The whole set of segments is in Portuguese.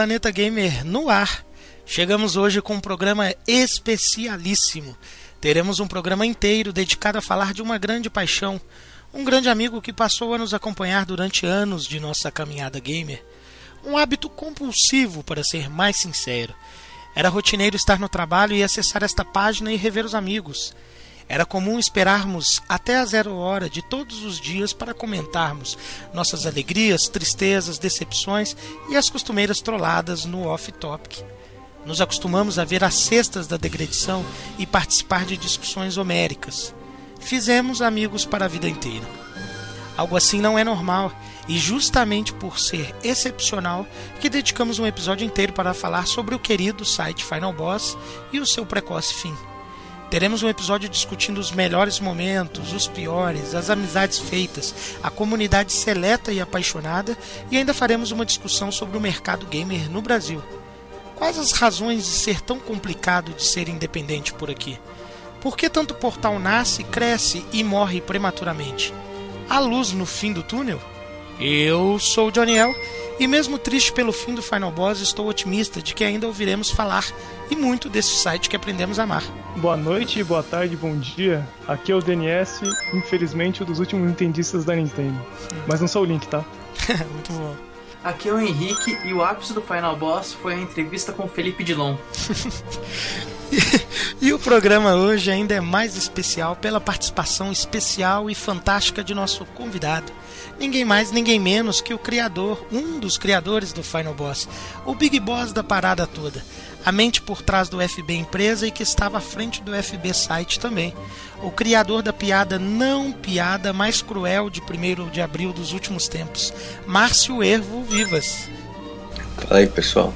Planeta Gamer no ar. Chegamos hoje com um programa especialíssimo. Teremos um programa inteiro dedicado a falar de uma grande paixão, um grande amigo que passou a nos acompanhar durante anos de nossa caminhada gamer. Um hábito compulsivo, para ser mais sincero. Era rotineiro estar no trabalho e acessar esta página e rever os amigos. Era comum esperarmos até a zero hora de todos os dias para comentarmos nossas alegrias, tristezas, decepções e as costumeiras trolladas no off-topic. Nos acostumamos a ver as cestas da degradação e participar de discussões homéricas. Fizemos amigos para a vida inteira. Algo assim não é normal, e justamente por ser excepcional que dedicamos um episódio inteiro para falar sobre o querido site Final Boss e o seu precoce fim. Teremos um episódio discutindo os melhores momentos, os piores, as amizades feitas, a comunidade seleta e apaixonada e ainda faremos uma discussão sobre o mercado gamer no Brasil. Quais as razões de ser tão complicado de ser independente por aqui? Por que tanto portal nasce, cresce e morre prematuramente? Há luz no fim do túnel? Eu sou o Joniel e mesmo triste pelo fim do Final Boss, estou otimista de que ainda ouviremos falar e muito desse site que aprendemos a amar. Boa noite, boa tarde, bom dia. Aqui é o DNS, infelizmente um dos últimos nintendistas da Nintendo. Mas não sou o Link, tá? muito bom. Aqui é o Henrique e o ápice do Final Boss foi a entrevista com o Felipe Dilon. e o programa hoje ainda é mais especial pela participação especial e fantástica de nosso convidado ninguém mais, ninguém menos que o criador, um dos criadores do Final Boss, o Big Boss da parada toda, a mente por trás do FB Empresa e que estava à frente do FB Site também, o criador da piada não piada mais cruel de 1 de abril dos últimos tempos, Márcio Ervo Vivas. Fala aí, pessoal.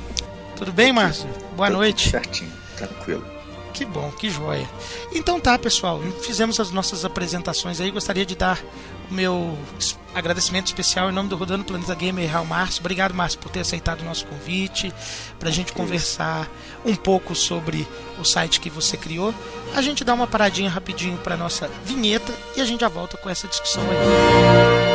Tudo bem, Márcio? Boa Tudo noite. Certinho, tranquilo. Que bom, que joia. Então tá, pessoal, fizemos as nossas apresentações aí. Gostaria de dar o meu agradecimento especial em nome do Rodando Planeta Gamer Real Márcio. Obrigado, Márcio, por ter aceitado o nosso convite para a gente conversar um pouco sobre o site que você criou. A gente dá uma paradinha rapidinho para nossa vinheta e a gente já volta com essa discussão aí.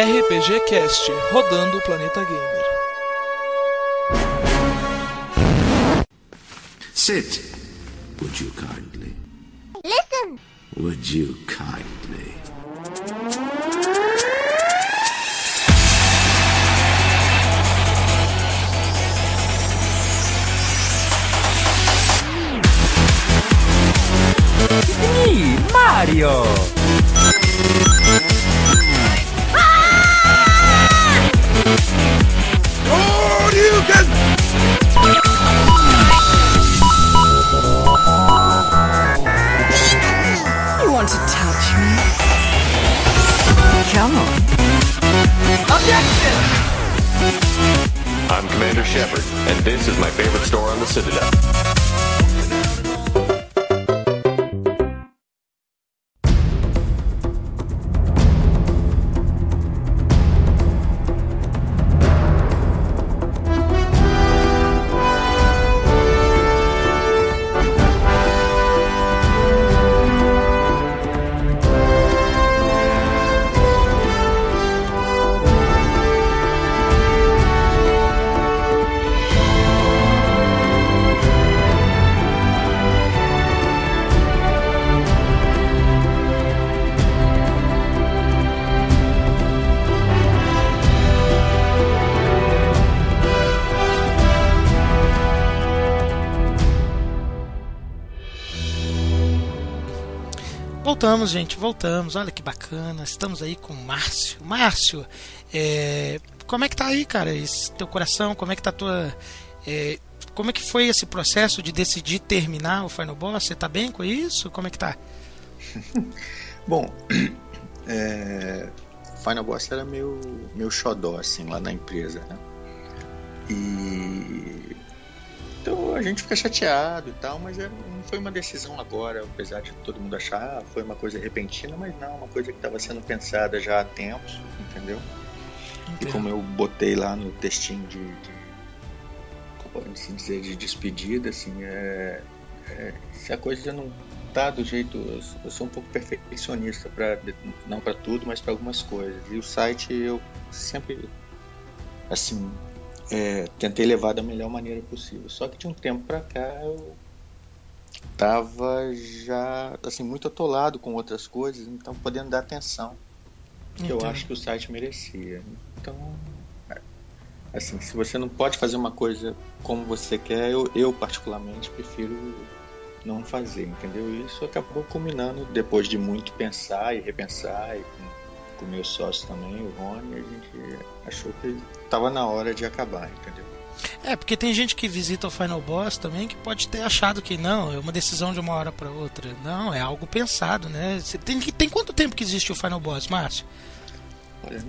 RPG Cast, rodando o planeta gamer. Sit, would you kindly? Listen. Would you kindly? Me, Mario! Gente, voltamos. Olha que bacana. Estamos aí com o Márcio. Márcio, é, como é que tá aí, cara? Esse teu coração, como é que tá tua. é, como é que foi esse processo de decidir terminar o Final Boss? Você tá bem com isso? Como é que tá? Bom, é, Final Boss era meu, meu xodó, assim, lá na empresa, né? E. Então a gente fica chateado e tal, mas é, não foi uma decisão agora, apesar de todo mundo achar, ah, foi uma coisa repentina, mas não, uma coisa que estava sendo pensada já há tempos, entendeu? E como eu botei lá no textinho de, de pode-se dizer, de despedida, assim, é, é, se a coisa não tá do jeito. Eu, eu sou um pouco perfeccionista, pra, não para tudo, mas para algumas coisas. E o site eu sempre, assim, é, tentei levar da melhor maneira possível. Só que de um tempo para cá eu tava já, assim, muito atolado com outras coisas, então podendo dar atenção que eu acho que o site merecia. Então, assim, se você não pode fazer uma coisa como você quer, eu, eu particularmente prefiro não fazer, entendeu? Isso acabou culminando depois de muito pensar e repensar e com, o meu sócio também, o Rony, a gente achou que estava na hora de acabar, entendeu? É, porque tem gente que visita o Final Boss também que pode ter achado que não, é uma decisão de uma hora para outra. Não, é algo pensado, né? Tem, tem quanto tempo que existe o Final Boss, Márcio? Olha,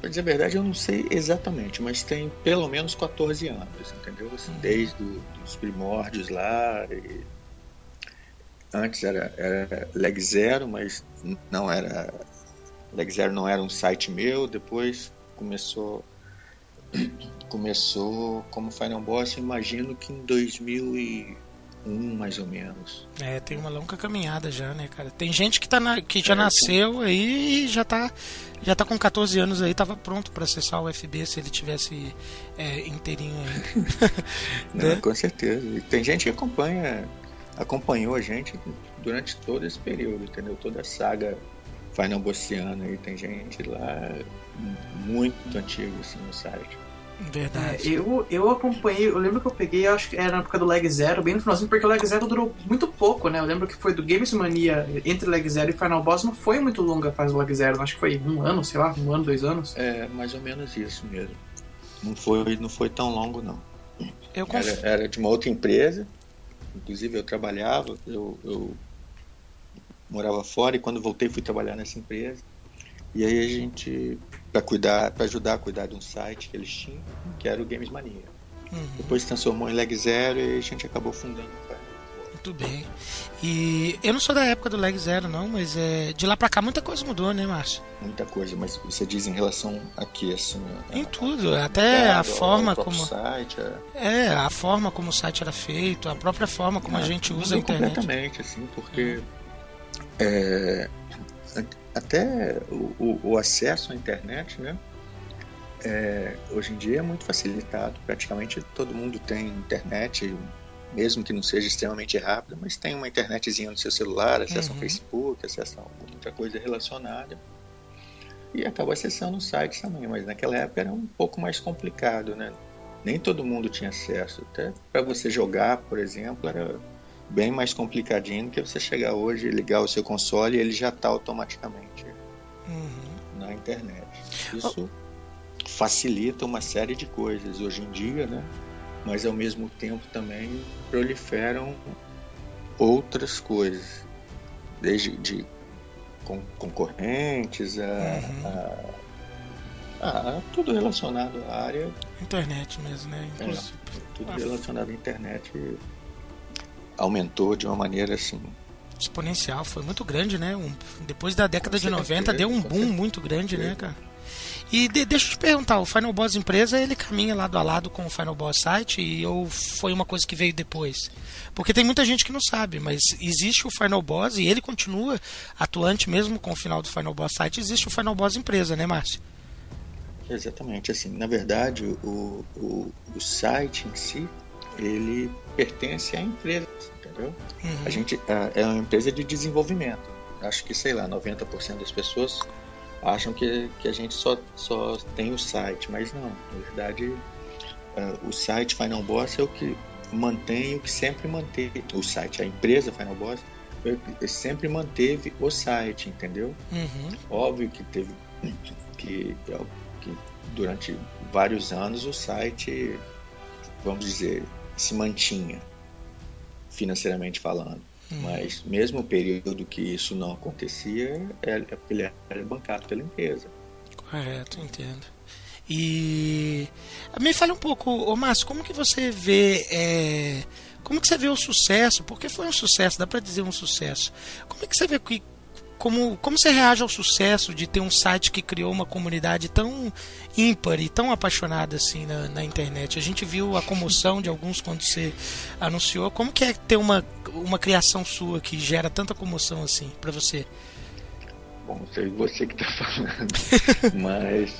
pra dizer a verdade, eu não sei exatamente, mas tem pelo menos 14 anos, entendeu? Assim, uhum. Desde do, os primórdios lá. E... Antes era, era Leg Zero, mas não era. Leg Zero não era um site meu, depois começou. Começou como Final Boss, imagino que em 2000 um mais ou menos. É, tem uma longa caminhada já, né, cara? Tem gente que, tá na, que já é, nasceu aí e já tá, já tá com 14 anos aí, tava pronto para acessar o FB se ele tivesse é, inteirinho aí. Não, né? Com certeza. E tem gente que acompanha, acompanhou a gente durante todo esse período, entendeu? Toda a saga Final Bossiana aí, tem gente lá muito antigo assim, no site. Verdade. É, eu, eu acompanhei, eu lembro que eu peguei, acho que era na época do Leg Zero, bem no finalzinho, porque o Leg Zero durou muito pouco, né? Eu lembro que foi do Games Mania, entre Leg Zero e Final Boss, não foi muito longa a fase do Leg Zero, acho que foi um ano, sei lá, um ano, dois anos. É, mais ou menos isso mesmo. Não foi, não foi tão longo, não. Eu era, era de uma outra empresa, inclusive eu trabalhava, eu, eu morava fora e quando voltei fui trabalhar nessa empresa. E aí a gente para cuidar, para ajudar a cuidar de um site que eles tinham, que era o Games Mania. Uhum. Depois se transformou em Leg Zero e a gente acabou fundando o Muito bem. E eu não sou da época do Leg Zero, não, mas é, de lá para cá muita coisa mudou, né, Márcio? Muita coisa, mas você diz em relação aqui, assim. A, em tudo, até a, a forma como. Site, a... É, a forma como o site era feito, a própria forma como a é, gente usa a internet. Completamente, assim, porque. É, até o, o, acesso à internet, né? É, hoje em dia é muito facilitado. Praticamente todo mundo tem internet, mesmo que não seja extremamente rápida, mas tem uma internetzinha no seu celular, acessa uhum. ao Facebook, acessa a outra coisa relacionada. E acaba acessando sites também, mas naquela época era um pouco mais complicado, né? Nem todo mundo tinha acesso. Até para você jogar, por exemplo, era bem mais complicadinho do que você chegar hoje e ligar o seu console e ele já está automaticamente uhum. na internet. Isso oh. facilita uma série de coisas hoje em dia, né? Mas ao mesmo tempo também proliferam outras coisas, desde de concorrentes a, uhum. a, tudo relacionado à área internet mesmo, né? É, tudo relacionado à internet aumentou de uma maneira assim exponencial, foi muito grande, né? Um, depois da década de 90 deu um boom muito grande, né, cara? E de, deixa eu te perguntar, o Final Boss empresa, ele caminha lado a lado com o Final Boss site e ou foi uma coisa que veio depois? Porque tem muita gente que não sabe, mas existe o Final Boss e ele continua atuante mesmo com o final do Final Boss site, existe o Final Boss empresa, né, Márcio? Exatamente, assim, na verdade, o, o, o site em si, ele pertence à empresa, entendeu? Uhum. A gente é uma empresa de desenvolvimento. Acho que, sei lá, 90% das pessoas acham que, que a gente só, só tem o site, mas não. Na verdade, uh, o site Final Boss é o que mantém o que sempre manteve o site. A empresa Final Boss sempre manteve o site, entendeu? Uhum. Óbvio que teve que, que durante vários anos o site, vamos dizer, se mantinha, financeiramente falando. Hum. Mas mesmo o período que isso não acontecia, ele era bancado pela empresa. Correto, entendo. E me fale um pouco, ô Márcio, como que você vê é... como que você vê o sucesso? Porque foi um sucesso, dá para dizer um sucesso. Como é que você vê que como, como você reage ao sucesso de ter um site que criou uma comunidade tão ímpar e tão apaixonada assim na, na internet? A gente viu a comoção de alguns quando você anunciou. Como que é ter uma, uma criação sua que gera tanta comoção assim para você? Bom, sei você que tá falando. mas.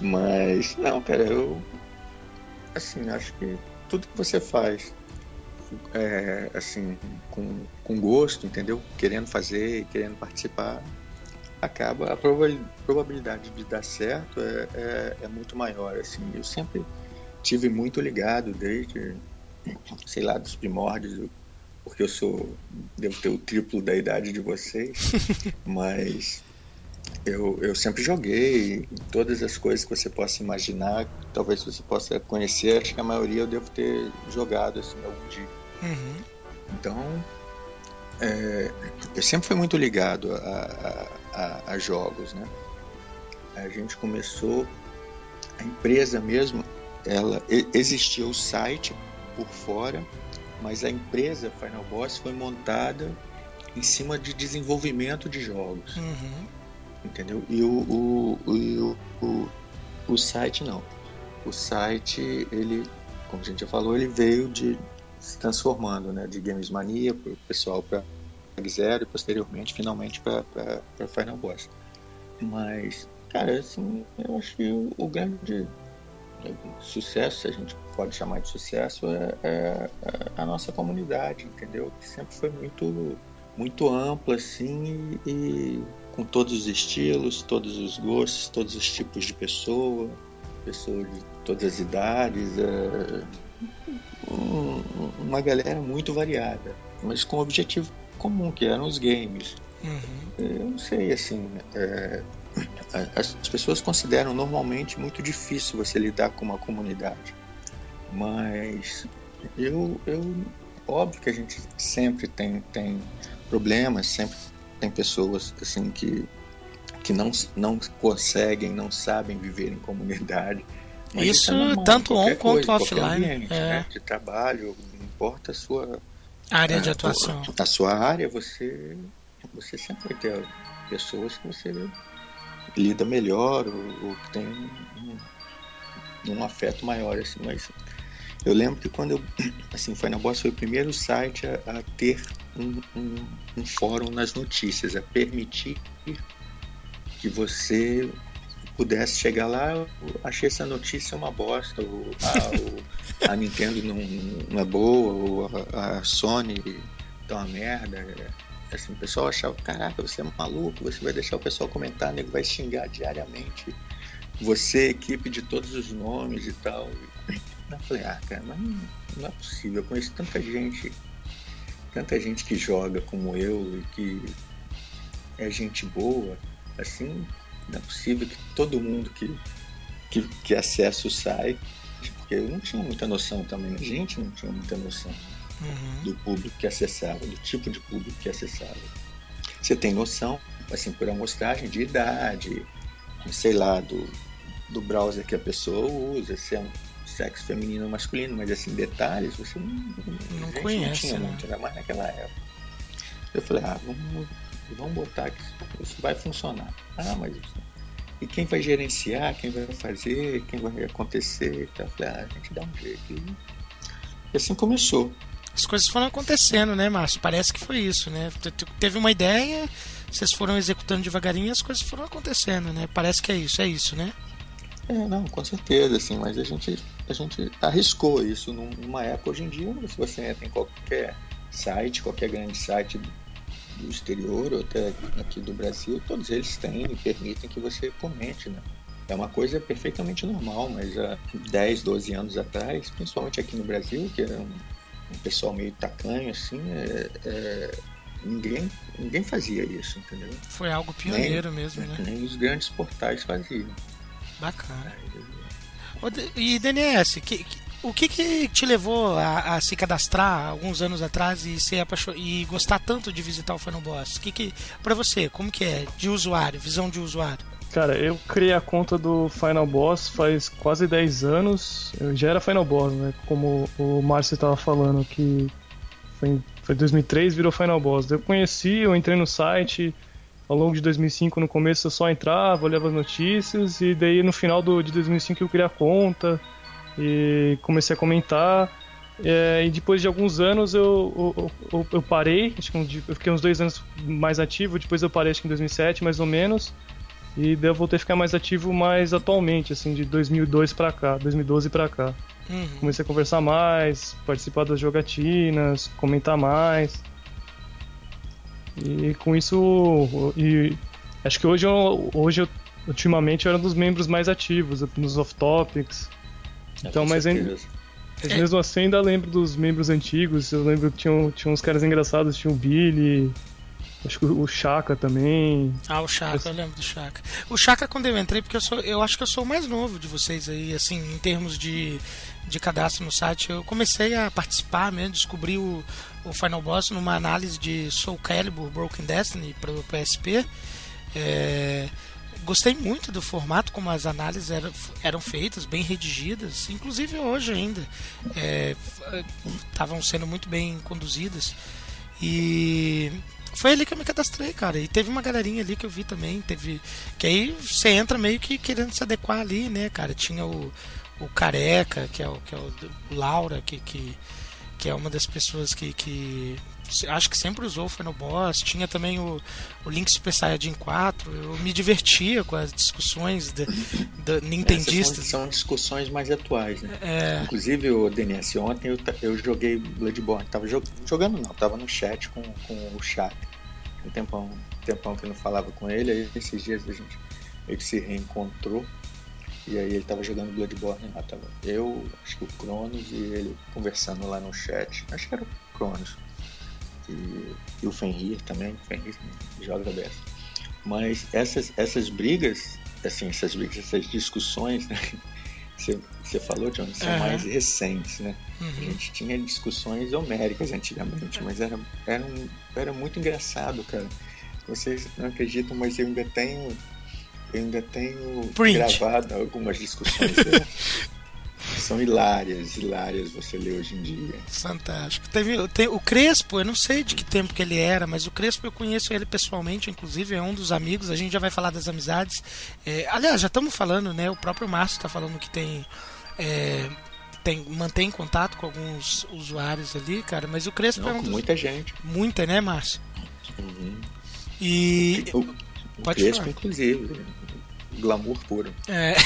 Mas. Não, cara, eu. Assim, acho que tudo que você faz é, assim, com, com gosto, entendeu? Querendo fazer, querendo participar, acaba a probabilidade de dar certo é, é, é, muito maior. Assim, eu sempre tive muito ligado desde, sei lá, dos primórdios, porque eu sou, devo ter o triplo da idade de vocês, mas eu, eu sempre joguei todas as coisas que você possa imaginar, talvez você possa conhecer, acho que a maioria eu devo ter jogado assim algum dia. Uhum. Então, é, eu sempre fui muito ligado a, a, a, jogos, né? A gente começou, a empresa mesmo, ela existia o site por fora, mas a empresa Final Boss foi montada em cima de desenvolvimento de jogos, uhum. entendeu? E o, o, o, o, o site não. O site, ele, como a gente já falou, ele veio de se transformando, né, de Games Mania para o pessoal para Zero e posteriormente, finalmente, para Final Boss. Mas, cara, assim, eu acho que o, o grande sucesso, se a gente pode chamar de sucesso, é, é, é, a nossa comunidade, entendeu? Que sempre foi muito, muito ampla, assim, e, e com todos os estilos, todos os gostos, todos os tipos de pessoa, pessoas de todas as idades. É, um, uma galera muito variada, mas com um objetivo comum, que eram os games. Uhum. Eu não sei, assim, é, as pessoas consideram normalmente muito difícil você lidar com uma comunidade, mas eu, eu óbvio que a gente sempre tem, tem problemas, sempre tem pessoas assim que que não, não conseguem, não sabem viver em comunidade. Isso, normal, tanto on quanto offline. Ambiente, é. né? De trabalho, não importa a sua área de atuação. A, a sua área, você, você sempre vai ter pessoas que você lida melhor ou, ou que tem um, um, afeto maior, assim, mas eu lembro que quando eu, assim, foi na Boss foi o primeiro site a, a ter um, um, um, fórum nas notícias, a permitir que você pudesse chegar lá, eu achei essa notícia uma bosta, ou a, a Nintendo não, não, é boa, ou a, a Sony tá uma merda. Assim, o pessoal achava, caraca, você é maluco, você vai deixar o pessoal comentar, nego vai xingar diariamente. Você, equipe de todos os nomes e tal. Eu falei, ah, cara, mas não é possível. Eu conheço tanta gente, tanta gente que joga como eu e que é gente boa, assim, não é possível que todo mundo que, que, que acessa o site, porque eu não tinha muita noção também, a gente não tinha muita noção uhum. do público que acessava, do tipo de público que acessava. Você tem noção, assim, por amostragem de idade, sei lá, do, do browser que a pessoa usa, se é um sexo feminino ou masculino, mas assim, detalhes você não, não conhece. Não tinha né? muito, ainda mais naquela época. Eu falei, ah, vamos vamos botar que isso vai funcionar. Ah, mas e quem vai gerenciar, quem vai fazer, quem vai acontecer? Falei, ah, a gente dá um jeito. E assim começou. As coisas foram acontecendo, né, Márcio? Parece que foi isso, né? Teve uma ideia, vocês foram executando devagarinho e as coisas foram acontecendo, né? Parece que é isso, é isso, né? É, não, com certeza, assim, mas a gente, a gente arriscou isso numa época, hoje em dia, se você entra em qualquer site, qualquer grande site do exterior ou até aqui do Brasil, todos eles têm e permitem que você comente, né? É uma coisa perfeitamente normal, mas há 10, 12 anos atrás, principalmente aqui no Brasil, que era um, um pessoal meio tacanho, assim, é, é, ninguém, ninguém fazia isso, entendeu? Foi algo pioneiro nem, mesmo, né? Nem os grandes portais faziam. Bacana. E DNS, que, que o que, que te levou a, a, se cadastrar alguns anos atrás e e gostar tanto de visitar o Final Boss? O que que para você, como que é de usuário, visão de usuário? Cara, eu criei a conta do Final Boss faz quase 10 anos. Eu já era Final Boss, né? Como o Márcio estava falando que foi foi 2003 virou Final Boss. Eu conheci, eu entrei no site, ao longo de 2005, no começo eu só entrava, olhava as notícias, e daí no final do, de 2005 eu criei a conta e comecei a comentar. É, e depois de alguns anos eu, eu, eu, eu parei, acho que eu fiquei uns dois anos mais ativo, depois eu parei acho que em 2007 mais ou menos, e daí eu voltei a ficar mais ativo mais atualmente, assim, de 2002 para cá, 2012 para cá. Uhum. Comecei a conversar mais, participar das jogatinas, comentar mais. E com isso, e acho que hoje eu, hoje eu, ultimamente eu era um dos membros mais ativos nos off topics. É, então, mas ainda, mas mesmo assim ainda lembro dos membros antigos. Eu lembro que tinha, tinha uns caras engraçados, tinha o Billy, Acho que o Chaka também. Ah, o Chaka, eu lembro do Chaka. O Chaka quando eu entrei, porque eu sou, eu acho que eu sou o mais novo de vocês aí, assim, em termos de, de cadastro no site. Eu comecei a participar mesmo, descobri o, o Final Boss numa análise de Soul Calibur Broken Destiny para o PSP. É, gostei muito do formato como as análises eram, eram feitas, bem redigidas, inclusive hoje ainda estavam é, sendo muito bem conduzidas. E foi ali que eu me cadastrei, cara. E teve uma galerinha ali que eu vi também. Teve. Que aí você entra meio que querendo se adequar ali, né, cara? Tinha o, o Careca, que é o, que é o, o Laura, que, que, que é uma das pessoas que, que acho que sempre usou foi no Boss. Tinha também o, o Link Super Saiyajin 4. Eu me divertia com as discussões de, de nintendistas. São, são, discussões mais atuais, né? É... Inclusive, o DNS, ontem eu, eu joguei Bloodborne. Tava jogando não, tava no chat com, com o chat. Um tempão, um tempão que eu não falava com ele. Aí esses dias a gente que se reencontrou. E aí ele tava jogando Bloodborne lá, tava eu, acho que o Cronos e ele conversando lá no chat. Acho que era o Cronos e, e o Fenrir também, o Fenrir joga dessa. Mas essas, essas brigas, assim, essas brigas, essas discussões, né? Você, você falou, John, são uhum. mais recentes, né? Uhum. A gente tinha discussões homéricas antigamente, mas era, era, um, era muito engraçado, cara. Vocês não acreditam, mas eu ainda tenho eu ainda tenho Print. gravado algumas discussões. São hilárias, hilárias você lê hoje em dia. Fantástico. Teve, tem, o Crespo, eu não sei de que tempo que ele era, mas o Crespo eu conheço ele pessoalmente, inclusive é um dos amigos, a gente já vai falar das amizades. É, aliás, já estamos falando, né? O próprio Márcio está falando que tem. É, tem, mantém contato com alguns usuários ali, cara, mas o Crespo não, é um dos, muita gente. Muita, né, Márcio? Uhum. E. O, o Pode Crespo, falar. inclusive glamour puro. É.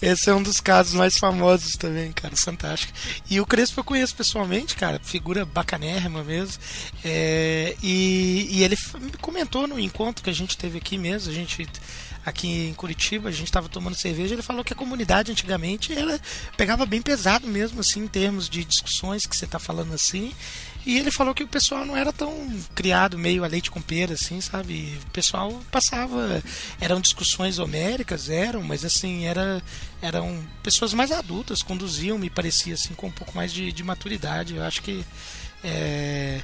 Esse é um dos casos mais famosos também, cara, fantástico. E o Crespo eu conheço pessoalmente, cara, figura bacanérrima mesmo. É, e, e ele comentou no encontro que a gente teve aqui mesmo, a gente aqui em Curitiba, a gente estava tomando cerveja, ele falou que a comunidade antigamente ela pegava bem pesado mesmo, assim, em termos de discussões que você está falando assim. E ele falou que o pessoal não era tão criado meio a leite com pera, assim, sabe? O pessoal passava. Eram discussões homéricas, eram, mas assim, era, eram pessoas mais adultas, conduziam, me parecia assim, com um pouco mais de, de maturidade. Eu acho que. É,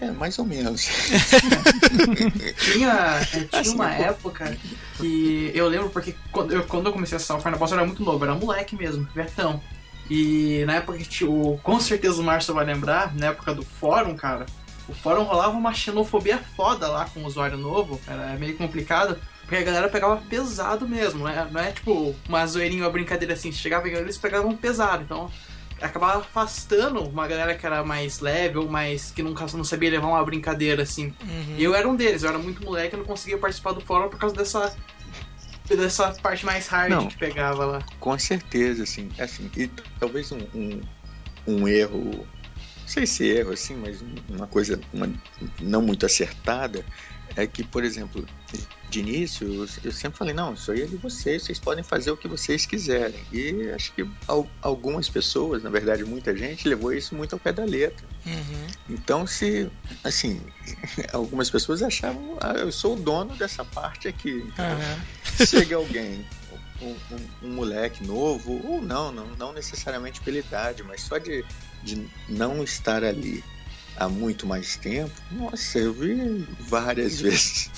é, mais ou menos. tinha é, tinha assim, uma época que eu lembro porque quando eu, quando eu comecei a assistir o Final Boss eu era muito novo, era moleque mesmo, Vertão. E na época que o, com certeza o Márcio vai lembrar, na época do fórum, cara, o fórum rolava uma xenofobia foda lá com o usuário novo, era meio complicado, porque a galera pegava pesado mesmo, né? Não é tipo uma zoeirinha, uma brincadeira assim, chegava eles pegavam pesado, então acabava afastando uma galera que era mais leve ou mais que nunca não sabia levar uma brincadeira assim. Uhum. E eu era um deles, eu era muito moleque, eu não conseguia participar do fórum por causa dessa dessa parte mais hard não, que pegava lá. Com certeza, assim. assim e talvez um, um, um erro, não sei se erro, assim, mas uma coisa uma, não muito acertada é que, por exemplo, de início, eu sempre falei, não, isso aí é de vocês, vocês podem fazer o que vocês quiserem. E acho que algumas pessoas, na verdade muita gente, levou isso muito ao pé da letra. Uhum. Então, se, assim, algumas pessoas achavam, ah, eu sou o dono dessa parte aqui. Então, uhum. chega alguém, um, um, um, moleque novo, ou não, não, não necessariamente pela idade, mas só de, de não estar ali há muito mais tempo, nossa, eu vi várias vezes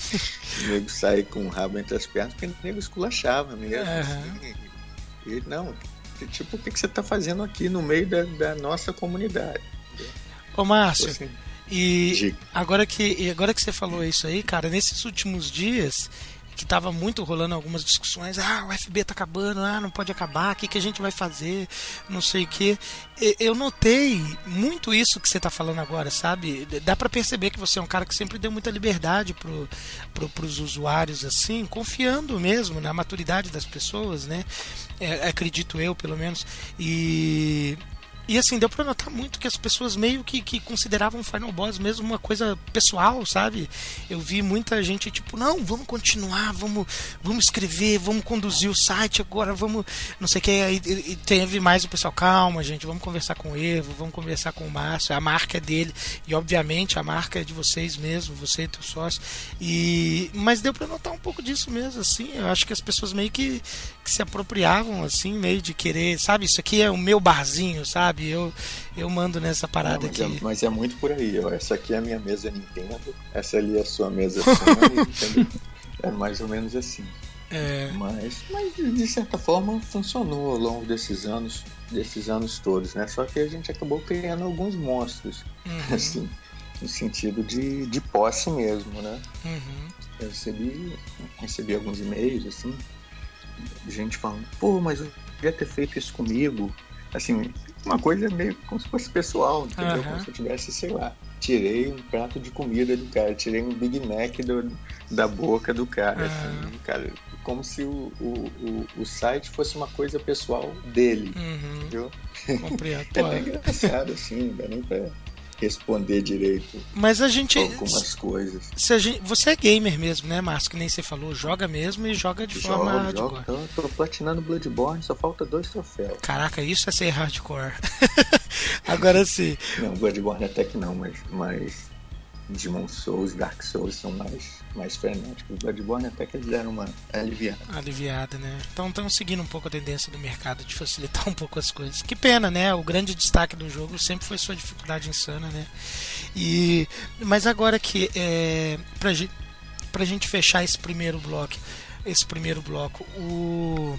o nego sair com o rabo entre as pernas porque o nego esculachava mesmo. Uhum. E, não, tipo, o que, que você está fazendo aqui no meio da, da nossa comunidade? Ô Márcio, assim. E Diga. agora que, e agora que você falou isso aí, cara, nesses últimos dias que tava muito rolando algumas discussões, ah, o FB tá acabando, ah, não pode acabar, o que, que a gente vai fazer, não sei o que. Eu notei muito isso que você tá falando agora, sabe? Dá pra perceber que você é um cara que sempre deu muita liberdade pro, pro, pros usuários, assim, confiando mesmo na maturidade das pessoas, né? É, acredito eu, pelo menos. E e assim, deu pra notar muito que as pessoas meio que, que consideravam Final Boss mesmo uma coisa pessoal, sabe? Eu vi muita gente tipo, não, vamos continuar, vamos, vamos escrever, vamos conduzir o site agora, vamos. Não sei o que. Aí e teve mais o pessoal, calma, gente, vamos conversar com o Evo, vamos conversar com o Márcio, a marca é dele, e obviamente a marca é de vocês mesmo, você e teu sócio. E. Mas deu pra notar um pouco disso mesmo, assim. Eu acho que as pessoas meio que, que se apropriavam, assim, meio de querer, sabe, isso aqui é o meu barzinho, sabe? Eu, eu mando nessa parada Não, mas, aqui. é, mas é muito por aí. Ó. Essa aqui é a minha mesa Nintendo, essa ali é a sua mesa Sony? É mais ou menos assim. É, Mas, mas de certa forma funcionou ao longo desses anos, desses anos todos, né? Só que a gente acabou criando alguns monstros, uhum, assim, no sentido de, de posse mesmo, né? uhum, Eu recebi, recebi alguns e-mails, assim, gente falando, pô, mas eu podia ter feito isso comigo. Assim, uma coisa meio como se fosse pessoal, entendeu? Aham. Como se eu tivesse, sei lá, tirei um prato de comida do cara, tirei um Big Mac do, da boca do cara, Aham. assim, cara, como se o, o, o, o site fosse uma coisa pessoal dele, uhum, entendeu? compreendo. É bem engraçado, assim, dá nem pra responder direito mas a gente. algumas coisas. Se a gente, você é gamer mesmo, né, Márcio? Que nem você falou, joga mesmo e joga de forma Jogo, hardcore. jogo, então, tô platinando Bloodborne, só falta dois troféus. Caraca, isso é ser hardcore. Agora sim. Não, Bloodborne até que não, mas, mas Demon Souls, Dark Souls são mais, mais frenéticos. Bloodborne até que eles deram uma aliviada. aliviada, né? Então estão seguindo um pouco a tendência do mercado de facilitar um pouco as coisas. Que pena, né? O grande destaque do jogo sempre foi sua dificuldade insana, né? E mas agora que é, pra, pra gente fechar esse primeiro bloco, esse primeiro bloco, o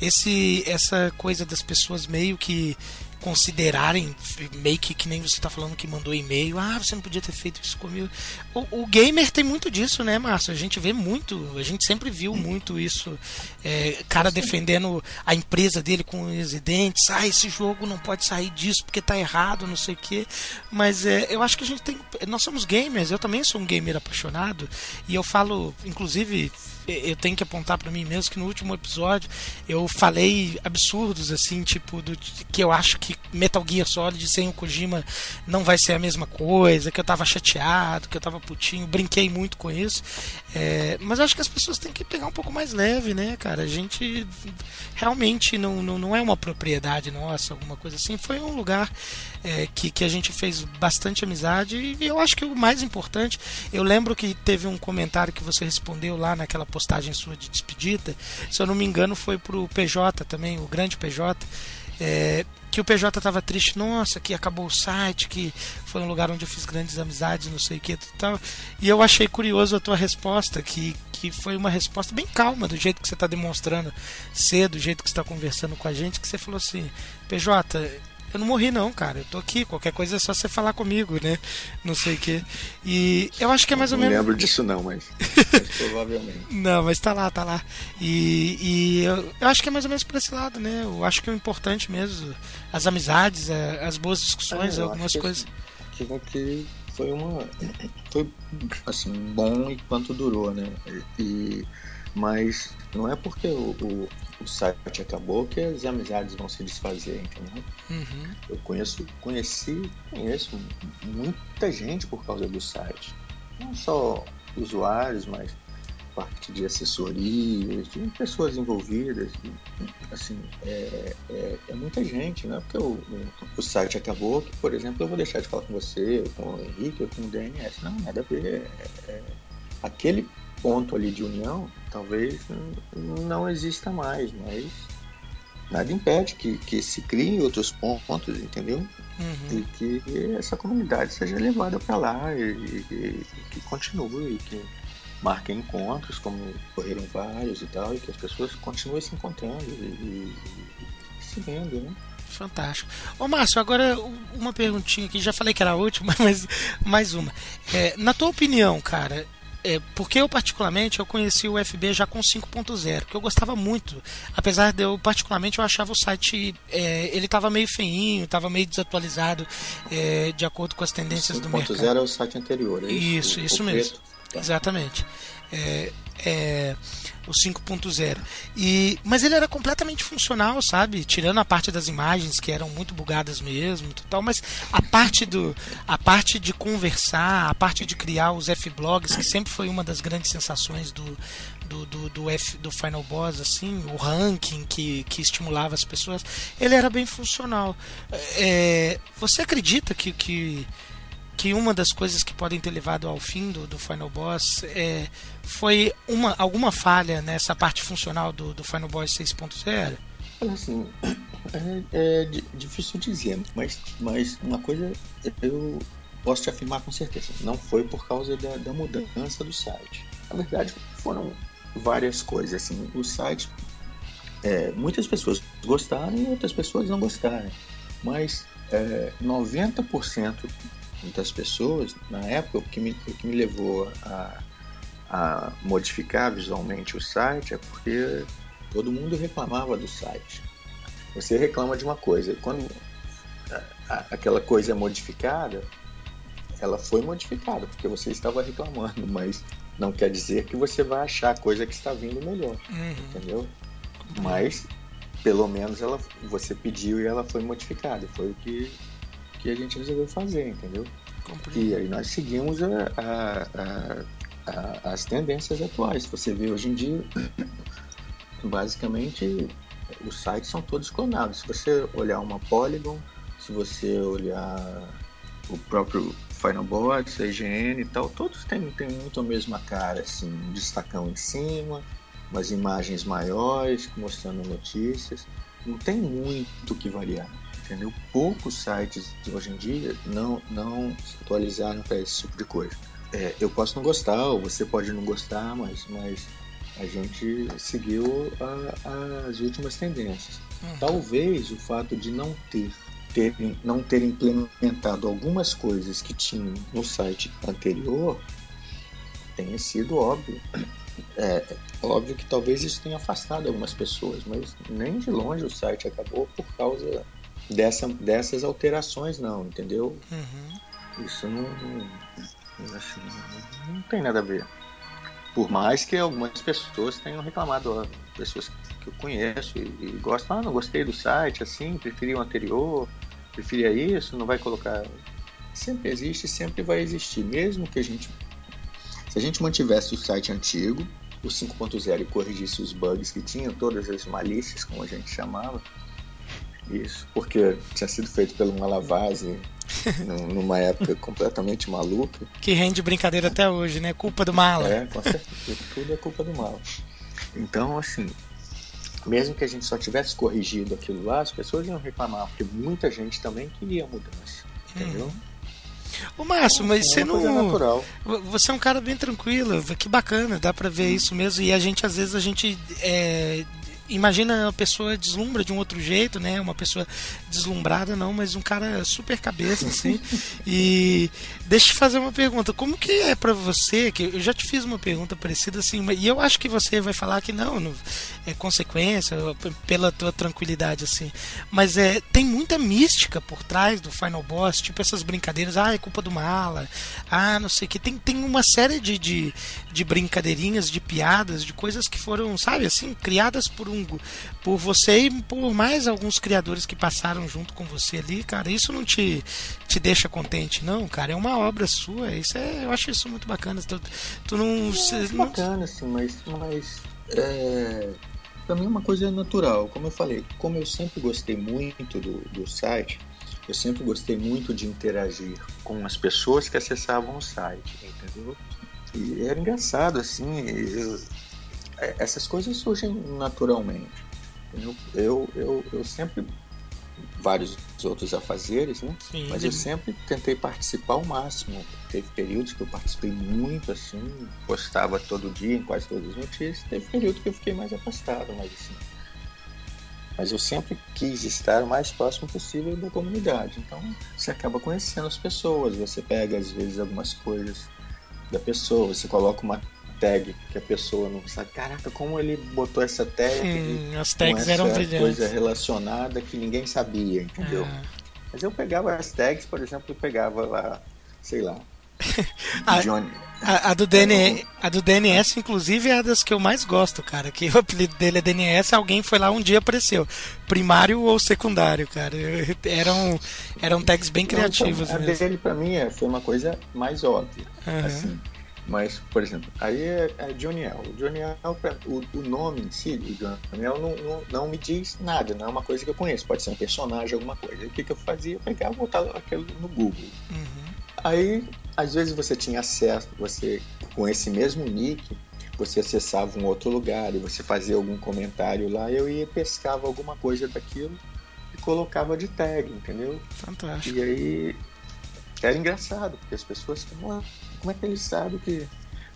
esse essa coisa das pessoas meio que considerarem meio que, que nem você tá falando que mandou e-mail, ah, você não podia ter feito isso comigo. O, o gamer tem muito disso, né, Márcio? A gente vê muito, a gente sempre viu muito isso. É, cara defendendo a empresa dele com os dentes, ah, esse jogo não pode sair disso porque tá errado, não sei o quê. Mas é, eu acho que a gente tem. Nós somos gamers, eu também sou um gamer apaixonado, e eu falo, inclusive, eu tenho que apontar pra mim mesmo que no último episódio eu falei absurdos assim, tipo do que eu acho que Metal Gear Solid sem o Kojima não vai ser a mesma coisa, que eu tava chateado, que eu tava putinho, brinquei muito com isso. É, mas acho que as pessoas têm que pegar um pouco mais leve, né, cara? A gente realmente não, não, não é uma propriedade nossa, alguma coisa assim. Foi um lugar é, que, que a gente fez bastante amizade e eu acho que o mais importante, eu lembro que teve um comentário que você respondeu lá naquela sua de despedida, se eu não me engano foi pro PJ também, o grande PJ, é, que o PJ estava triste, nossa, que acabou o site, que foi um lugar onde eu fiz grandes amizades, não sei o que tal. E eu achei curioso a tua resposta, que, que foi uma resposta bem calma, do jeito que você está demonstrando ser, do jeito que você está conversando com a gente, que você falou assim, PJ, eu não morri não, cara. Eu tô aqui. Qualquer coisa é só você falar comigo, né? Não sei o quê. E eu acho que é mais ou não menos. lembro disso não, mas, mas provavelmente. Não, mas tá lá, tá lá. E, e eu, eu acho que é mais ou menos por esse lado, né? Eu acho que é o importante mesmo, as amizades, as boas discussões, É, algumas coisas. Que, que foi uma. Foi assim, bom enquanto durou, né? E, mas não é porque o, o, o site acabou que as amizades vão se desfazer, entendeu? Uhum. Eu conheço, conheci, conheço muita gente por causa do site. Não só usuários, mas parte de assessorias, de pessoas envolvidas. Assim, é, é, é muita gente, não é porque o, o, site acabou que, por exemplo, eu vou deixar de falar com você, com o Henrique, ou com o DNS. Não, nada a ver. É, é, aquele ponto ali de união talvez não exista mais, mas nada impede que, que se criem outros pontos, entendeu? Uhum. E que essa comunidade seja levada para lá e, e, e, que continue, que marquem encontros, como ocorreram vários e tal, e que as pessoas continuem se encontrando e, e se vendo, né? Fantástico. Ô Márcio, agora uma perguntinha aqui, já falei que era a última, mas mais uma. É, na tua opinião, cara, é, porque eu particularmente eu conheci o FB já com 5.0, que eu gostava muito. Apesar de eu particularmente eu achava o site é, ele estava meio feinho, estava meio desatualizado é, de acordo com as tendências do mercado. 5.0 é o site anterior, é isso? Isso, isso mesmo. Tá. Exatamente. É, é, o 5.0. E mas ele era completamente funcional, sabe? Tirando a parte das imagens que eram muito bugadas mesmo, tal, mas a parte do a parte de conversar, a parte de criar os F-blogs, que sempre foi uma das grandes sensações do do, do, do, F, do Final Boss, assim, o ranking que, que estimulava as pessoas, ele era bem funcional. É, você acredita que, que, que uma das coisas que podem ter levado ao fim do, do Final Boss é, foi uma, alguma falha nessa parte funcional do, do Final Boss 6.0? Olha, assim, é, é di- difícil dizer, mas, mas uma coisa eu posso te afirmar com certeza, não foi por causa da, da mudança do site. Na verdade, foram várias coisas. Assim, o site, é, muitas pessoas gostaram e outras pessoas não gostaram, mas é, 90% das pessoas, na época, o que me, o que me levou a, a modificar visualmente o site é porque todo mundo reclamava do site. Você reclama de uma coisa, quando a- a- aquela coisa é modificada, ela foi modificada porque você estava reclamando, mas não quer dizer que você vai achar a coisa que está vindo melhor, Uhum. entendeu? Mas pelo menos ela, você pediu e ela foi modificada. Foi o que, que a gente resolveu fazer, entendeu? E aí nós seguimos a- a- a- as tendências atuais. Você vê hoje em dia, basicamente, os sites são todos clonados. Se você olhar uma Polygon, se você olhar o próprio Final Bots, a IGN e tal, todos têm, têm muito a mesma cara, assim, um destacão em cima, umas imagens maiores mostrando notícias. Não tem muito o que variar, entendeu? Poucos sites de hoje em dia não, não se atualizaram para esse tipo de coisa. É, eu posso não gostar, ou você pode não gostar, mas, mas a gente seguiu a- as últimas tendências. Talvez o fato de não ter, ter não ter implementado algumas coisas que tinham no site anterior tenha sido óbvio. É óbvio que talvez isso tenha afastado algumas pessoas, mas nem de longe o site acabou por causa dessa, dessas alterações, não, entendeu? Uhum. Isso não, não, assim, não- tem nada a ver. Por mais que algumas pessoas tenham reclamado, ó, pessoas que eu conheço e, e gostam, ah, não gostei do site, assim, preferi o anterior, preferia isso, não vai colocar. Sempre existe, sempre vai existir, mesmo que a gente. Se a gente mantivesse o site antigo, o 5.0 e corrigisse os bugs que tinha, todas as malícias, como a gente chamava, isso, porque tinha sido feito pelo Malavase num- numa época completamente maluca. Que rende brincadeira até hoje, né? Culpa do mala. É, com certeza. Tudo é culpa do mal. Então, assim, mesmo que a gente só tivesse corrigido aquilo lá, as pessoas iam reclamar, porque muita gente também queria mudança. Entendeu? Ô Márcio, mas É você não. natural. Você é um cara bem tranquilo, que bacana, dá pra ver isso mesmo. E a gente, às vezes, a gente. é, Imagina a pessoa deslumbra de um outro jeito, né? Uma pessoa deslumbrada, não, mas um cara super cabeça, assim. e deixa eu te fazer uma pergunta. Como que é pra você, que eu já te fiz uma pergunta parecida assim, e eu acho que você vai falar que não, não é consequência, pela tua tranquilidade, assim. Mas é, tem muita mística por trás do Final Boss, tipo essas brincadeiras, ah, é culpa do mala, ah, não sei o que. Tem, tem uma série de, de, de brincadeirinhas, de piadas, de coisas que foram, sabe, assim, criadas por um por você e por mais alguns criadores que passaram junto com você ali, cara. Isso não te, te deixa contente, não, cara. É uma obra sua. Isso é, eu acho isso muito bacana. Tu, tu não, cê- É não bacana, assim, mas, mas é, pra mim é uma coisa natural. Como eu falei, como eu sempre gostei muito do, do site, eu sempre gostei muito de interagir com as pessoas que acessavam o site, entendeu? E era engraçado, assim, eu- essas coisas surgem naturalmente. entendeu? Eu, eu, eu sempre, vários outros afazeres, né? Sim, Mas eu sempre tentei participar ao máximo. Teve períodos que eu participei muito, assim, postava todo dia em quase todas as notícias. Teve período que eu fiquei mais afastado, mas assim. mas eu sempre quis estar o mais próximo possível da comunidade. Então você acaba conhecendo as pessoas, você pega às vezes algumas coisas da pessoa, você coloca uma tag que a pessoa não sabe, caraca, como ele botou essa tag Sim, as tags eram brilhantes. coisa relacionada que ninguém sabia, entendeu? Ah. Mas eu pegava as tags, por exemplo, eu pegava lá, sei lá, A- Johnny. A, a do DN, a do DNS, inclusive, é a das que eu mais gosto, cara. Que o apelido dele é DNS, alguém foi lá um dia e apareceu. Primário ou secundário, cara. Eram, eram tags bem criativos Então, a mesmo. dele pra mim é- foi uma coisa mais óbvia, Aham. assim. Mas, por exemplo, aí é, é Johnny L. O Johnny L, o, o nome em si, o Johnny L não, não, não me diz nada, não é uma coisa que eu conheço. Pode ser um personagem, alguma coisa. Aí o que, que eu fazia? Eu pegava e botava aquilo no Google. Uhum. Aí, às vezes você tinha acesso, você com esse mesmo nick, você acessava um outro lugar e você fazia algum comentário lá, eu ia e pescava alguma coisa daquilo e colocava de tag, entendeu? Fantástico. E aí era engraçado, porque as pessoas ficam, "Ah, como é que ele sabe que.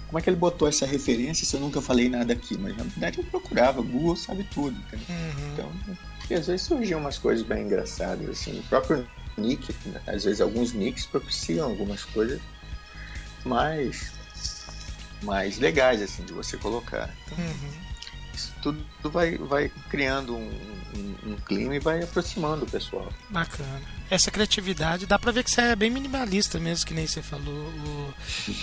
Como é que ele botou essa referência se eu nunca falei nada aqui? Mas na verdade eu procurava, Google sabe tudo? Uhum. Então, e às vezes surgiam umas coisas bem engraçadas, assim, o próprio nick, às vezes alguns nicks propiciam algumas coisas mais, mais legais, assim, de você colocar. Então, Uhum. isso tudo vai, vai criando um, um- um clima e vai aproximando o pessoal. Bacana. Essa criatividade, dá pra ver que você é bem minimalista mesmo, que nem você falou, o,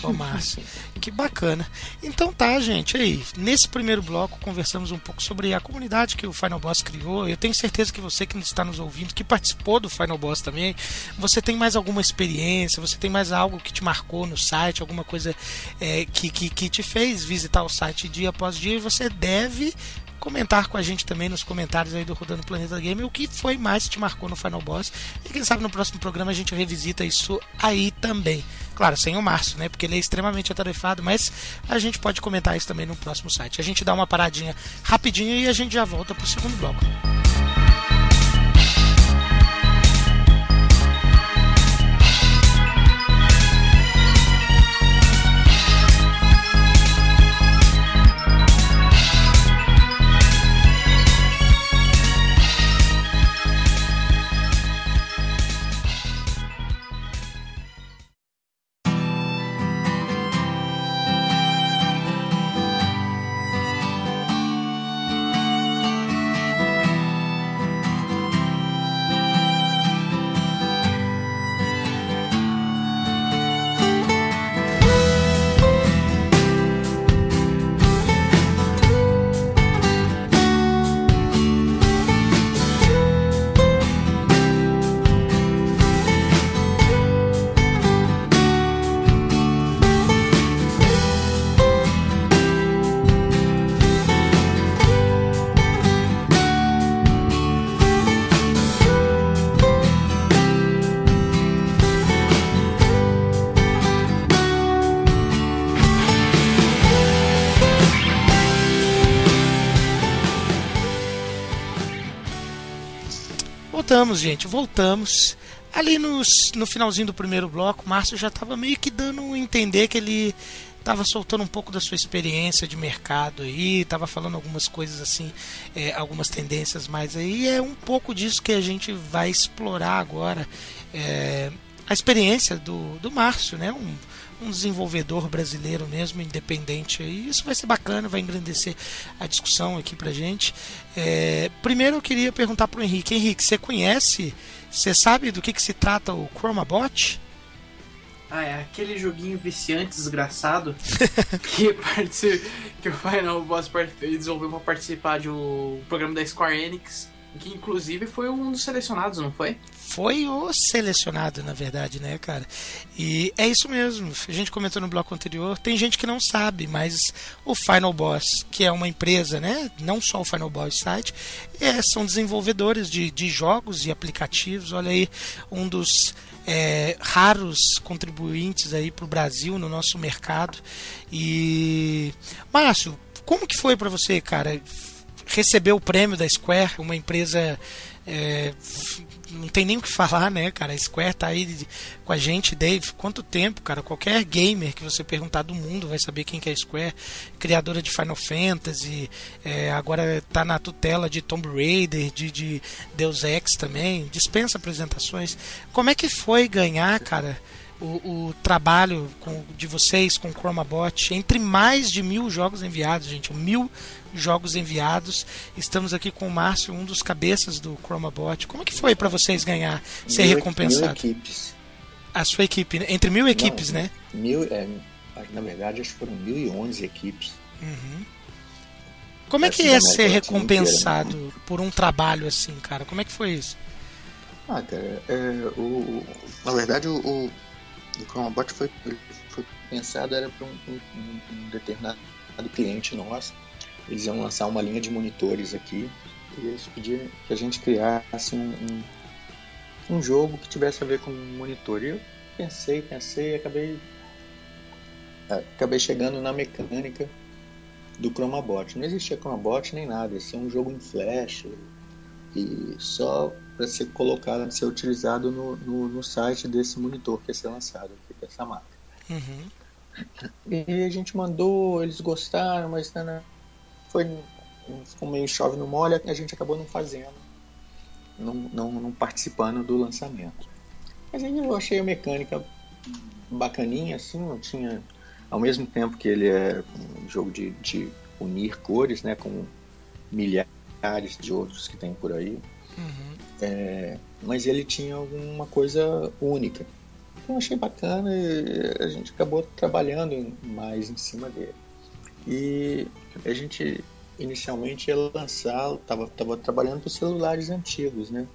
o Márcio. que bacana. Então tá, gente, aí, nesse primeiro bloco conversamos um pouco sobre a comunidade que o Final Boss criou. Eu tenho certeza que você que está nos ouvindo, que participou do Final Boss também, você tem mais alguma experiência, você tem mais algo que te marcou no site, alguma coisa é, que, que, que te fez visitar o site dia após dia, e você deve comentar com a gente também nos comentários aí do Rodando Planeta Game o que foi mais que te marcou no Final Boss. E quem sabe no próximo programa a gente revisita isso aí também. Claro, sem o Márcio, né? Porque ele é extremamente atarefado, mas a gente pode comentar isso também no próximo site. A gente dá uma paradinha rapidinho e a gente já volta pro segundo bloco. Voltamos, gente, voltamos. Ali nos, no finalzinho do primeiro bloco, o Márcio já estava meio que dando a entender que ele estava soltando um pouco da sua experiência de mercado aí, estava falando algumas coisas assim, é, algumas tendências mais aí. E é um pouco disso que a gente vai explorar agora. É, a experiência do, do Márcio, né? Um, um desenvolvedor brasileiro mesmo, independente aí. Isso vai ser bacana, vai engrandecer a discussão aqui pra gente. É, primeiro eu queria perguntar pro Henrique. Henrique, você conhece, você sabe do que, que se trata o ChromaBot? Ah, é aquele joguinho viciante, desgraçado, que, partici- que o Final Boss desenvolveu pra participar de um programa da Square Enix, que inclusive foi um dos selecionados, não foi? Foi o selecionado, na verdade, né, cara? E é isso mesmo. A gente comentou no bloco anterior. Tem gente que não sabe, mas o Final Boss, que é uma empresa, né? Não só o Final Boss site, é, são desenvolvedores de, de jogos e aplicativos. Olha aí, um dos é, raros contribuintes aí para o Brasil no nosso mercado. E Márcio, como que foi para você, cara? recebeu o prêmio da Square, uma empresa é, não tem nem o que falar, né, cara? A Square tá aí com a gente, Dave. Quanto tempo, cara? Qualquer gamer que você perguntar do mundo vai saber quem que é a Square. Criadora de Final Fantasy, é, agora tá na tutela de Tomb Raider, de, de Deus Ex também. Dispensa apresentações. Como é que foi ganhar, cara? O, o, trabalho com, de vocês com o ChromaBot entre mais de mil jogos enviados, gente. Mil jogos enviados. Estamos aqui com o Márcio, um dos cabeças do ChromaBot. Como é que foi para vocês ganhar, ser mil, recompensado? Mil equipes. A sua equipe, entre mil equipes, Não, né? Mil, é, na verdade, acho que foram 1.011 equipes. Uhum. Como é que Assim, é ser recompensado inteira, por um trabalho assim, cara? Como é que foi isso? Ah, cara, é, o, o- na verdade o, o, o ChromaBot foi, foi pensado era para um, um- um determinado cliente nosso. Eles iam lançar uma linha de monitores aqui e eles pediram que a gente criasse um, um, um jogo que tivesse a ver com monitor. E eu pensei, pensei e acabei, acabei chegando na mecânica do ChromaBot. Não existia ChromaBot nem nada, esse é um jogo em flash e só para ser colocado, ser utilizado no, no, no site desse monitor que ia ser lançado aqui, dessa marca. Uhum. E a gente mandou, eles gostaram, mas né, foi ficou meio chove no molha, a gente acabou não fazendo, não, não, não participando do lançamento. Mas aí eu achei a mecânica bacaninha, assim, não tinha. Ao mesmo tempo que ele é um jogo de, de unir cores, né, com milhares de outros que tem por aí, Uhum. É, mas ele tinha alguma coisa única. Então eu achei bacana e a gente acabou trabalhando mais em cima dele. E a gente inicialmente ia lançar, estava tava trabalhando para celulares antigos, né?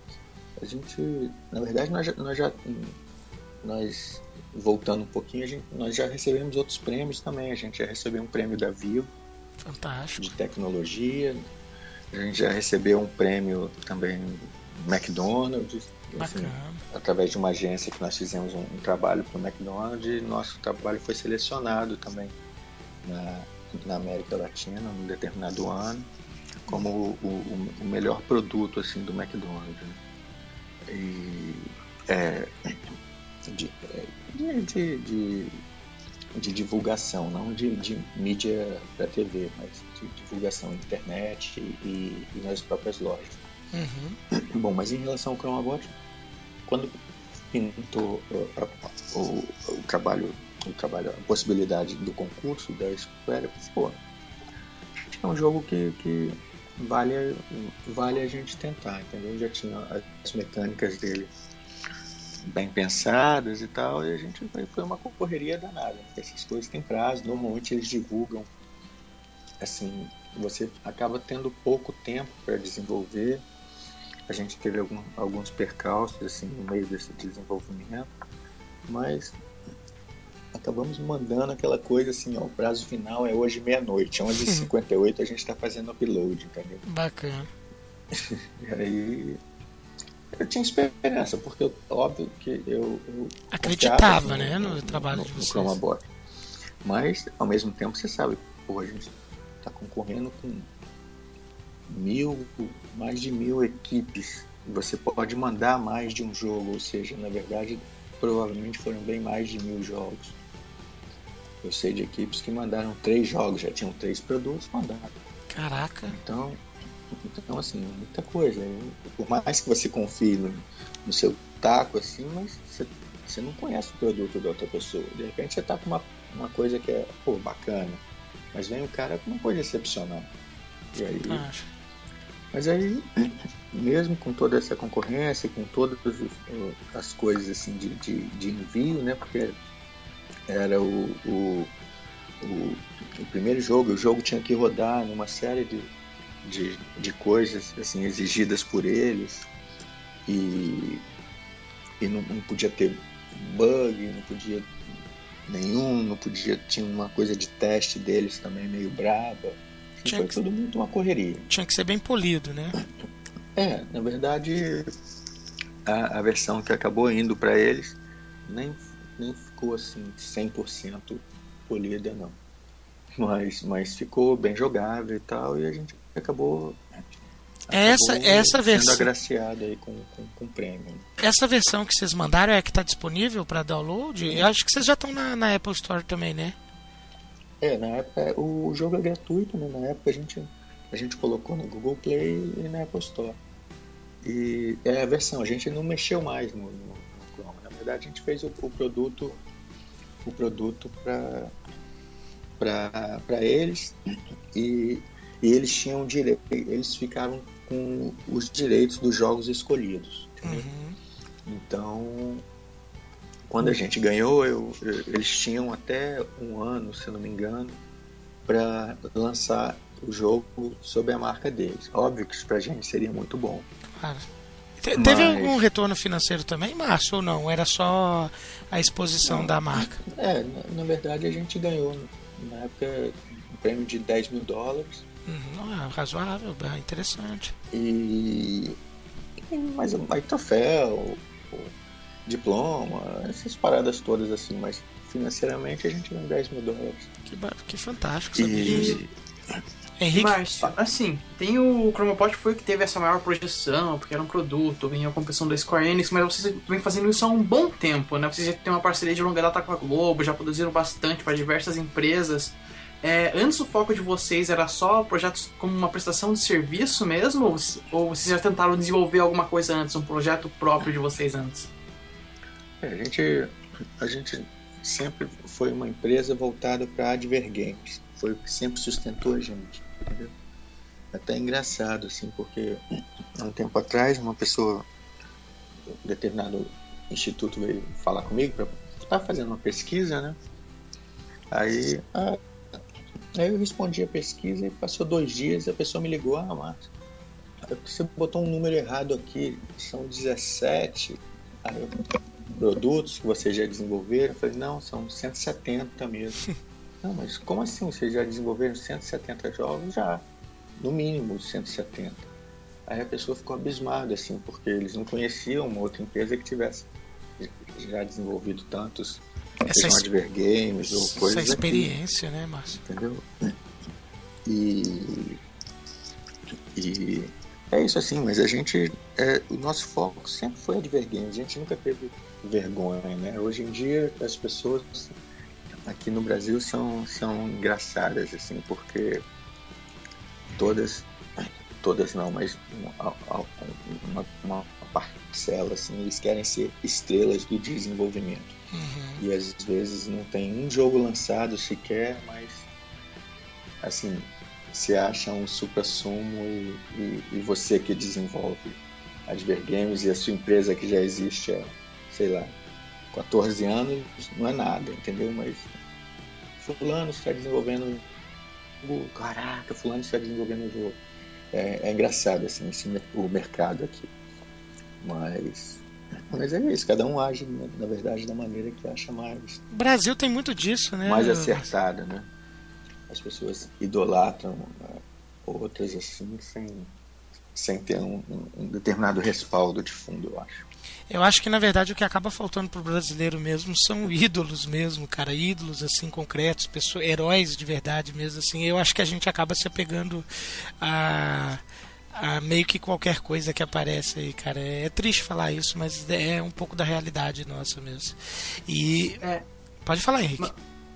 A gente, na verdade, nós já, nós já nós voltando um pouquinho, a gente, nós já recebemos outros prêmios também. A gente já recebeu um prêmio da Vivo Fantástico. de tecnologia. A gente já recebeu um prêmio também McDonald's. assim, através de uma agência que nós fizemos um, um trabalho para o McDonald's nosso trabalho foi selecionado também na, na América Latina num determinado ano como o, o, o melhor produto assim do McDonald's né? e é, de, é, de, de, de, de divulgação não de, de mídia para TV mas de divulgação na internet e, e nas próprias lojas Uhum. Bom, mas em relação ao ChromaBot, quando pintou uh, a- o, o trabalho, o trabalho, a possibilidade do concurso da Square, pô, é um jogo que, que vale, vale a gente tentar, entendeu? Já tinha as mecânicas dele bem pensadas e tal, e a gente foi, uma correria danada. Essas coisas têm prazo, normalmente eles divulgam assim, você acaba tendo pouco tempo para desenvolver. A gente teve algum, alguns percalços assim no meio desse desenvolvimento, mas acabamos mandando aquela coisa assim, ó, o prazo final é hoje meia-noite, 11h58 a gente está fazendo upload, entendeu? Bacana. E aí eu tinha esperança, porque eu- óbvio que eu, eu Acreditava, né, no trabalho de vocês. ChromaBot. Mas ao mesmo tempo você sabe, pô, a gente está concorrendo com mil, mais de mil equipes. Você pode mandar mais de um jogo, ou seja, na verdade, provavelmente foram bem mais de mil jogos. Eu sei de equipes que mandaram três jogos, já tinham três produtos, mandaram. Caraca. Então, então assim, muita coisa. Por mais que você confie no, no seu taco, assim, mas você, você não conhece o produto da outra pessoa. De repente você tá com uma, uma coisa que é, pô, bacana. Mas vem o cara com uma coisa excepcional. E aí. Mas aí, mesmo com toda essa concorrência, com todas os- as coisas assim de, de, de envio, né? Porque era o, o, o, o primeiro jogo, o jogo tinha que rodar numa série de, de, de coisas assim exigidas por eles e, e não, não podia ter bug, não podia nenhum, não podia tinha uma coisa de teste deles também meio braba. Tinha foi que- tudo muito uma correria. Tinha que ser bem polido, né? É, na verdade, a, a versão que acabou indo para eles nem, nem ficou assim 100% polida, não. Mas, mas ficou bem jogável e tal, e a gente acabou. Essa, acabou essa sendo versão. agraciado aí com, com, com prêmio. Essa versão que vocês mandaram é a que está disponível para download? Eu acho que vocês já estão na, na Apple Store também, né? É, na época o jogo é gratuito, né? Na época a gente, a gente colocou no Google Play e na Apple Store. E é a versão, a gente não mexeu mais no, no, no Chrome. Na verdade a gente fez o, o produto o produto para eles e, e eles tinham direito, eles ficaram com os direitos dos jogos escolhidos. entendeu? Então, quando a gente ganhou, eu, eles tinham até um ano, se não me engano, para lançar o jogo sob a marca deles. Óbvio que isso pra gente seria muito bom. Claro. Te- Teve Mas- algum retorno financeiro também, Márcio, ou não? Era só a exposição da marca? É, na, na verdade a gente ganhou na época um prêmio de 10 mil dólares Uhum, ah, razoável, bem interessante. e, mais aí troféu, o diploma, essas paradas todas assim, mas financeiramente a gente ganhou 10 mil dólares. Que, que fantástico saber disso. E Henrique, Márcio, assim, tem o Chromopod foi o que teve essa maior projeção, porque era um produto, vinha a competição da Square Enix, mas vocês vêm fazendo isso há um bom tempo, né? Vocês já têm uma parceria de longa data com a Globo, já produziram bastante para diversas empresas. É, antes o foco de vocês era só projetos como uma prestação de serviço mesmo? Ou vocês já tentaram desenvolver alguma coisa antes, um projeto próprio de vocês antes? É, a gente, a gente sempre foi uma empresa voltada para adver games. Foi o que sempre sustentou a gente. Entendeu? É Até engraçado, assim, porque há um tempo atrás uma pessoa, um determinado instituto veio falar comigo para estar fazendo uma pesquisa, né? Aí, ah, aí eu respondi a pesquisa e passou dois dias e a pessoa me ligou, ah, Márcio, você botou um número errado aqui, são 17. Aí eu, produtos que vocês já desenvolveram? Eu falei, não, são 170 mesmo. não, mas como assim? Vocês já desenvolveram 170 jogos? Já, no mínimo 170. Aí a pessoa ficou abismada, assim, porque eles não conheciam uma outra empresa que tivesse já desenvolvido tantos Essa adver games ou essa coisas aqui experiência, né, Márcio? entendeu? E, e é isso assim, mas a gente, é, o nosso foco sempre foi adver games, a gente nunca teve vergonha, né? Hoje em dia as pessoas aqui no Brasil são, são engraçadas, assim, porque todas, todas não, mas uma, uma, uma parcela, assim, eles querem ser estrelas do desenvolvimento. Uhum. E às vezes não tem um jogo lançado sequer, mas assim, se acha um supra sumo e, e, e você que desenvolve Adver Games e a sua empresa que já existe há, sei lá, 14 anos, não é nada, entendeu? Mas fulano está desenvolvendo jogo, caraca, fulano está desenvolvendo um jogo. É, é engraçado assim, esse, o mercado aqui. Mas, mas é isso, cada um age, na, na verdade, da maneira que acha mais O Brasil tem muito disso, né? mais acertada, né? As pessoas idolatram né, outras assim sem, sem ter um- um determinado respaldo de fundo, eu acho. Eu acho que na verdade o que acaba faltando pro brasileiro mesmo são ídolos mesmo, cara, ídolos assim concretos, pessoas, heróis de verdade mesmo assim. Eu acho que a gente acaba se apegando a, a meio que qualquer coisa que aparece aí, cara. É, triste falar isso, mas é um pouco da realidade nossa mesmo. E É. pode falar, Henrique.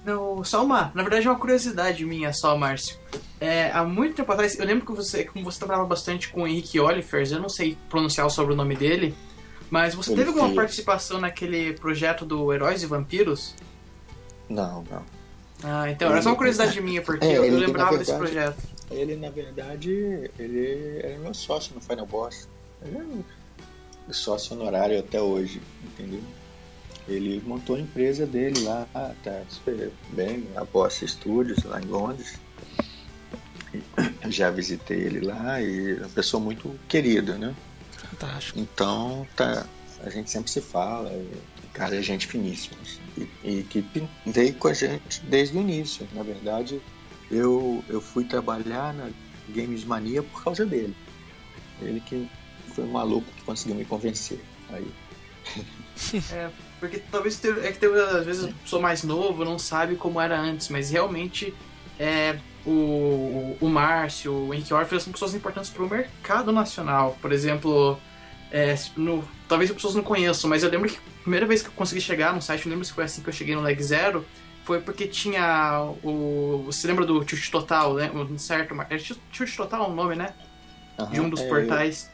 Não, só uma. Na verdade, é uma curiosidade minha só, Márcio. É, há muito tempo atrás, eu lembro que você, como você trabalhava bastante com o Henrique Olifers, eu não sei pronunciar o sobrenome dele, mas você teve alguma participação naquele projeto do Heróis e Vampiros? Não, não. Ah, então, era só uma curiosidade minha, porque É, eu, ele, eu na lembrava desse verdade- projeto. Ele, na verdade, ele era meu sócio no Final Boss. Ele é sócio honorário até hoje, entendeu? Ele montou a empresa dele lá, tá super bem, a Boss Studios, lá em Londres. Já visitei ele lá e é uma pessoa muito querida, né? Fantástico. Então, tá, a gente sempre se fala, e o cara é gente finíssima. assim. E, e que veio com a gente desde o início. Na verdade, eu, eu fui trabalhar na Games Mania por causa dele. Ele que foi um maluco que conseguiu me convencer. Aí, É, porque talvez é que tem, às vezes eu sou mais novo, não sabe como era antes, mas realmente é, o, o Márcio, o Henrique Orfeu são pessoas importantes para o mercado nacional. Por exemplo, é, no, talvez as pessoas não conheçam, mas eu lembro que a primeira vez que eu consegui chegar no site, eu lembro se foi assim que eu cheguei no Leg Zero, foi porque tinha o. Você lembra do Tilt Total, né? Certo? É Tilt Total o nome, né? Aham, De um dos é, portais.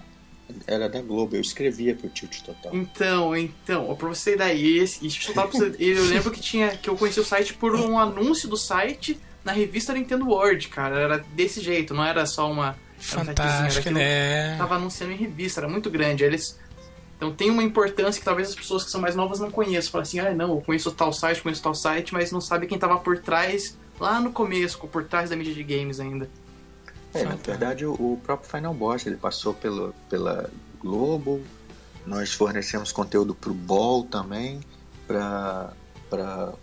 Era da Globo, eu escrevia pro Tilt Total. Então, então, pra você daí, esse, esse Tilt Total, eu lembro que tinha que eu conheci o site por um anúncio do site na revista Nintendo World, cara. Era desse jeito, não era só uma. era um era Fantástico, aquilo- né? tava anunciando em revista, era muito grande. Aí Eles então tem uma importância que talvez as pessoas que são mais novas não conheçam. Falam assim, ah, não, eu conheço tal site, conheço tal site, mas não sabe quem tava por trás lá no começo, por trás da mídia de games ainda. É, na verdade, o, o próprio Final Boss, ele passou pelo, pela Globo, nós fornecemos conteúdo pro Ball também, para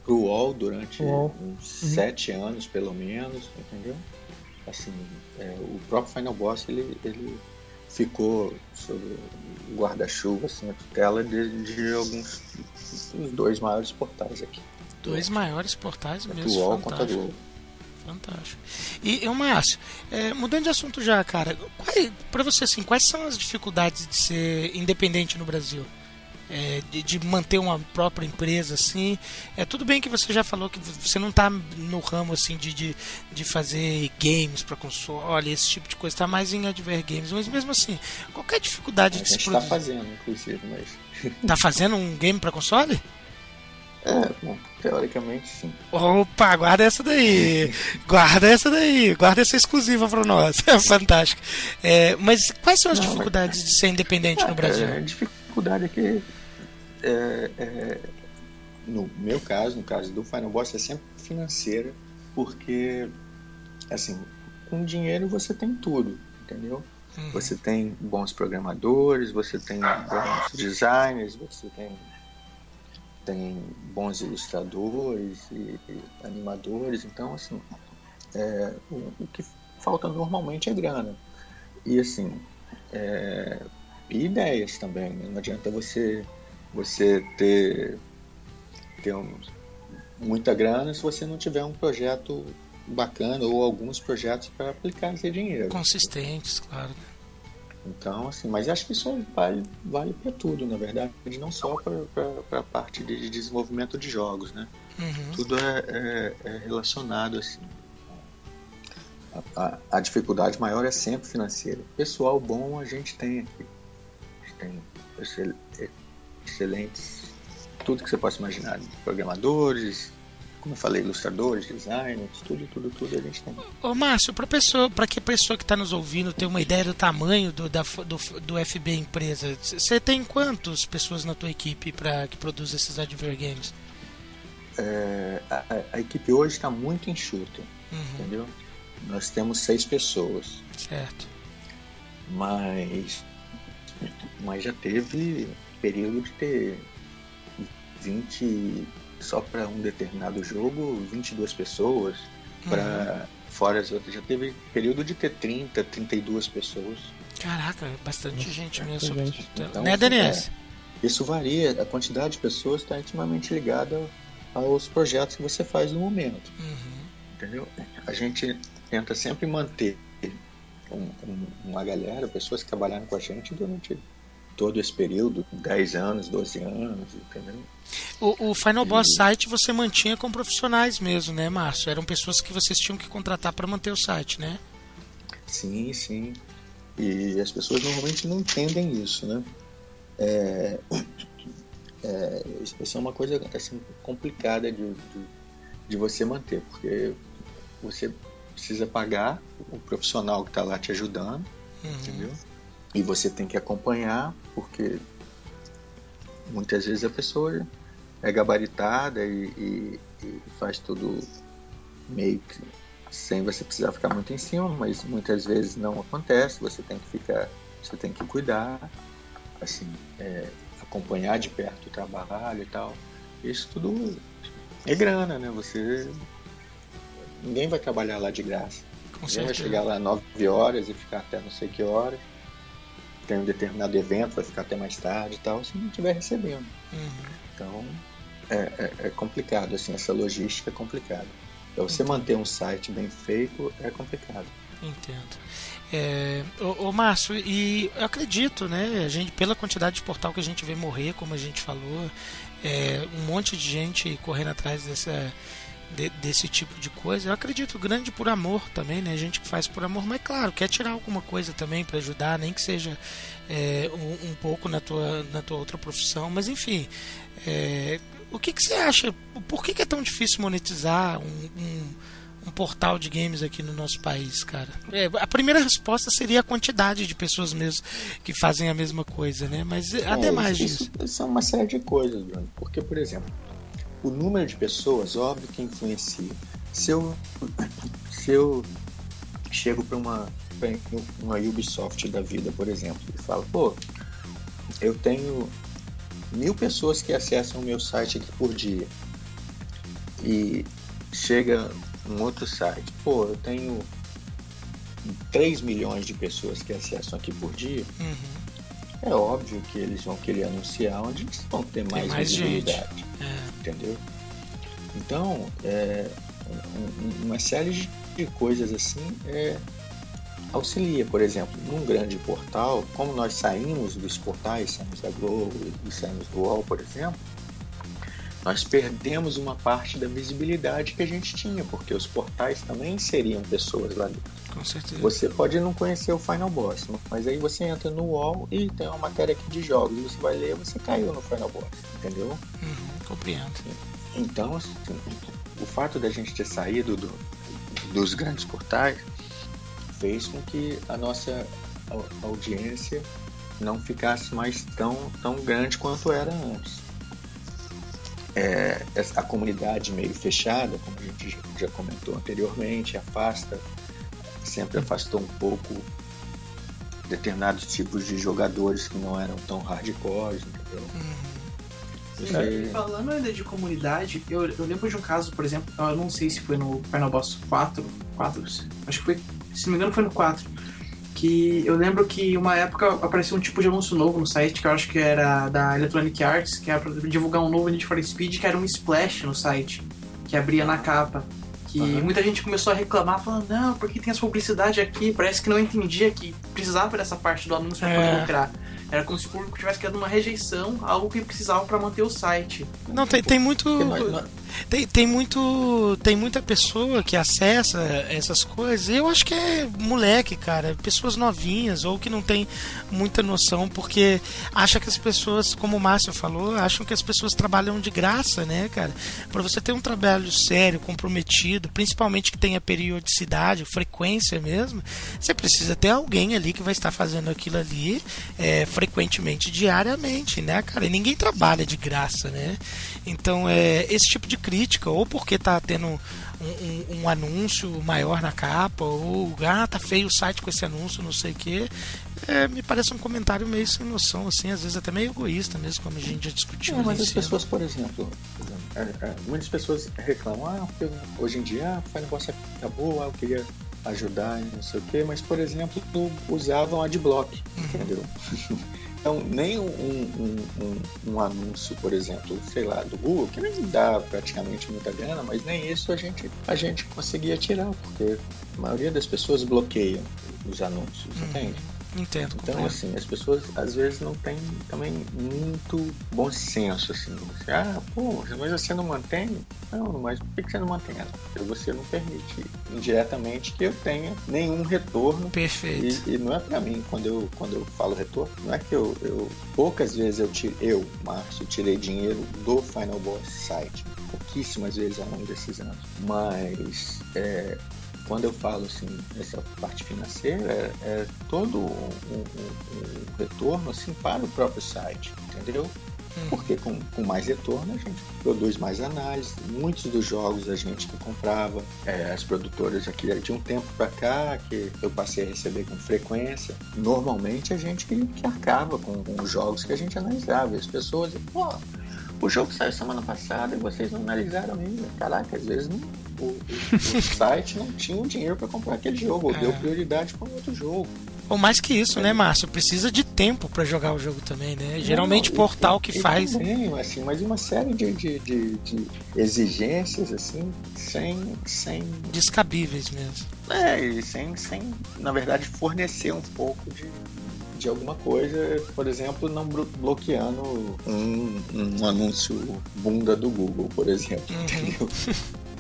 pro UOL durante UOL. uns sete anos, pelo menos, entendeu? Assim, é, o próprio Final Boss, ele, ele ficou sob o guarda-chuva, assim, a tutela de, de alguns dos dois maiores portais aqui. Dois maiores portais Tanto mesmo. o UOL quanto a fantástico. Fantástico. E, e o Márcio, é, mudando de assunto já, cara, qual- pra você assim, quais são as dificuldades de ser independente no Brasil? É, de, de manter uma própria empresa assim. É tudo bem que você já falou que você não tá no ramo assim de, de, de fazer games para console, esse tipo de coisa, tá mais em adver games, mas mesmo assim, qualquer dificuldade A de se está produzir. fazendo, inclusive, mas. Tá fazendo um game para console? É, bom, teoricamente sim. Opa, guarda essa daí. Guarda essa daí. Guarda essa exclusiva pra nós. É fantástico. É, mas quais são as Não, dificuldades de ser independente no Brasil? É, a dificuldade é que, é, é, no meu caso, no caso do Final Boss, é sempre financeira, porque, assim, com dinheiro você tem tudo, entendeu? Uhum. Você tem bons programadores, você tem bons designers, você tem, tem bons ilustradores e, e animadores, então, assim, é, o, o que falta normalmente é grana. E, assim, é, e ideias também. né? Não adianta você, você ter, ter um- muita grana se você não tiver um projeto bacana ou alguns projetos para aplicar esse dinheiro. Consistentes, claro. Então, assim, mas acho que isso vale, vale para tudo, na verdade, não só para a parte de desenvolvimento de jogos, né? Uhum. Tudo é, é- é relacionado assim. A, a- a dificuldade maior é sempre financeira. Pessoal bom a gente tem aqui. A gente tem excelentes, tudo que você possa imaginar, programadores, como eu falei, ilustradores, designers, tudo, tudo, tudo a gente tem. Ô Márcio, pra pessoa, para que a pessoa que está nos ouvindo ter uma ideia do tamanho do, da, do, do FB empresa, você tem quantas pessoas na tua equipe para que produz esses adver games? É, a, a- a equipe hoje está muito enxuta, Uhum, entendeu? Nós temos seis pessoas. certo. mas mas já teve período de ter 20 só para um determinado jogo 22 pessoas para fora as outras já teve período de ter 30 32 pessoas Caraca, é bastante gente mesmo. gente. Então, né, assim, Denise? isso varia a quantidade de pessoas está intimamente ligada aos projetos que você faz no momento Uhum. entendeu? A gente tenta sempre manter um- um- uma galera, pessoas que trabalharam com a gente durante todo esse período, 10 anos, 12 anos, entendeu? O, o Final Boss site você mantinha com profissionais mesmo, né, Márcio? Eram pessoas que vocês tinham que contratar para manter o site, né? Sim, sim. E as pessoas normalmente não entendem isso, né? É, é, isso é uma coisa assim, complicada de, de, de você manter, porque você precisa pagar o profissional que está lá te ajudando, Uhum. entendeu? E você tem que acompanhar, porque muitas vezes a pessoa é gabaritada e, e- e faz tudo meio que sem você precisar ficar muito em cima, mas muitas vezes não acontece, você tem que ficar, você tem que cuidar, assim, é, acompanhar de perto o trabalho e tal. Isso tudo é grana, né? Você ninguém vai trabalhar lá de graça. Com Ninguém vai chegar lá 9 horas e ficar até não sei que horas. Tem um determinado evento, vai ficar até mais tarde e tal, se não estiver recebendo. Uhum. Então é, é- é complicado, assim, essa logística é complicada. Pra você manter um site bem feito é complicado. Entendo. É, ô, ô, Márcio, e eu acredito, né? A gente, pela quantidade de portal que a gente vê morrer, como a gente falou, é, um monte de gente correndo atrás dessa, de, desse tipo de coisa. Eu acredito grande por amor também, né? Gente que faz por amor, mas claro, quer tirar alguma coisa também para ajudar, nem que seja é, um, um, pouco na tua, na tua outra profissão. Mas enfim, é, o que, que você acha? Por que, que é tão difícil monetizar um, um um portal de games aqui no nosso país, cara? É, a primeira resposta seria a quantidade de pessoas mesmo que fazem a mesma coisa, né? Mas é, ademais isso, disso. Isso é uma série de coisas, Bruno. Porque, por exemplo, o número de pessoas, óbvio que influencia. Se eu, se eu chego para uma, uma Ubisoft da vida, por exemplo, e falo, pô, eu tenho mil pessoas que acessam o meu site aqui por dia. E chega um outro site, pô, eu tenho 3 milhões de pessoas que acessam aqui por dia. Uhum. É óbvio que eles vão querer anunciar onde eles vão ter mais, mais visibilidade. É. Entendeu? Então, é, uma série de coisas assim é, auxilia. Por exemplo, num grande portal, como nós saímos dos portais, saímos da Globo e saímos do UOL, por exemplo, nós perdemos uma parte da visibilidade que a gente tinha, porque os portais também inseriam pessoas lá dentro. Com certeza. Você pode não conhecer o Final Boss, mas aí você entra no UOL e tem uma matéria aqui de jogos, você vai ler, você caiu no Final Boss, entendeu? Uhum, compreendo. Então, assim, o fato da gente ter saído do, dos grandes portais fez com que a nossa audiência não ficasse mais tão, tão grande quanto era antes é, a comunidade meio fechada, como a gente já comentou anteriormente, afasta, sempre afastou um pouco determinados tipos de jogadores que não eram tão hardcore, entendeu? Uhum. É. Falando ainda de comunidade, eu, eu, lembro de um caso, por exemplo, eu não sei se foi no Final Boss 4, 4 acho que foi, se não me engano foi no 4, que eu lembro que uma época apareceu um tipo de anúncio novo no site, que eu acho que era da Electronic Arts, que era pra divulgar um novo Need for Speed, que era um splash no site, que abria na capa. Que uhum. muita gente começou a reclamar, falando, não, porque tem essa publicidade aqui? Parece que não entendia que precisava dessa parte do anúncio para poder é. lucrar. Era como se o público tivesse criado uma rejeição, algo que precisava para manter o site. Não, tem, tem muito. Tem, tem muito. Tem muita pessoa que acessa essas coisas. Eu acho que é moleque, cara. Pessoas novinhas ou que não tem muita noção, porque acha que as pessoas, como o Márcio falou, acham que as pessoas trabalham de graça, né, cara? Para você ter um trabalho sério, comprometido, principalmente que tenha periodicidade, frequência mesmo, você precisa ter alguém ali que vai estar fazendo aquilo ali. É, frequentemente, diariamente, né, cara? E ninguém trabalha de graça, né? Então, é, esse tipo de crítica, ou porque tá tendo um, um, um, anúncio maior na capa, ou ah, tá feio o site com esse anúncio, não sei o que, é, me parece um comentário meio sem noção, assim, às vezes até meio egoísta mesmo, como a gente já discutiu. Não, mas as pessoas, por exemplo, é, é, muitas pessoas reclamam, ah, porque hoje em dia ah, Final Boss acabou, ah, eu queria ajudar e não sei o que, mas por exemplo usavam adblock, uhum. entendeu? Então, nem um, um, um, um, anúncio, por exemplo, sei lá, do Google, que nem dá praticamente muita grana, mas nem isso a gente, a gente conseguia tirar, porque a maioria das pessoas bloqueiam os anúncios, uhum. entende? Entendo. Então, assim, as pessoas às vezes não têm também muito bom senso, assim. Você, ah, pô, mas você não mantém? Não, mas por que você não mantém ela? Porque você não permite indiretamente que eu tenha nenhum retorno. Perfeito. E, e não é para mim, quando eu, quando eu falo retorno, não é que eu, eu poucas vezes eu tirei, eu, Márcio, tirei dinheiro do Final Boss site. Pouquíssimas vezes ao longo desses anos. Mas é, quando eu falo assim, essa parte financeira, é, é todo um, um, um, retorno assim, para o próprio site, entendeu? Hum. Porque com, com mais retorno a gente produz mais análise. Muitos dos jogos a gente que comprava, é, as produtoras aqui de um tempo para cá, que eu passei a receber com frequência, normalmente a gente que, que arcava com, com, os jogos que a gente analisava. E as pessoas, pô, o jogo saiu semana passada e vocês não analisaram ainda. Caraca, às vezes não o, o, site não tinha o dinheiro para comprar aquele jogo, ou é. deu prioridade para outro jogo. Ou mais que isso, né, Márcio? Precisa de tempo para jogar o jogo também, né? Geralmente não, portal que faz. Também, assim, mas uma série de, de, de, de, exigências, assim, sem, sem. Descabíveis mesmo. É, e sem, sem, na verdade, fornecer um pouco de, de alguma coisa, por exemplo, não bloqueando um, um anúncio bunda do Google, por exemplo. Uhum.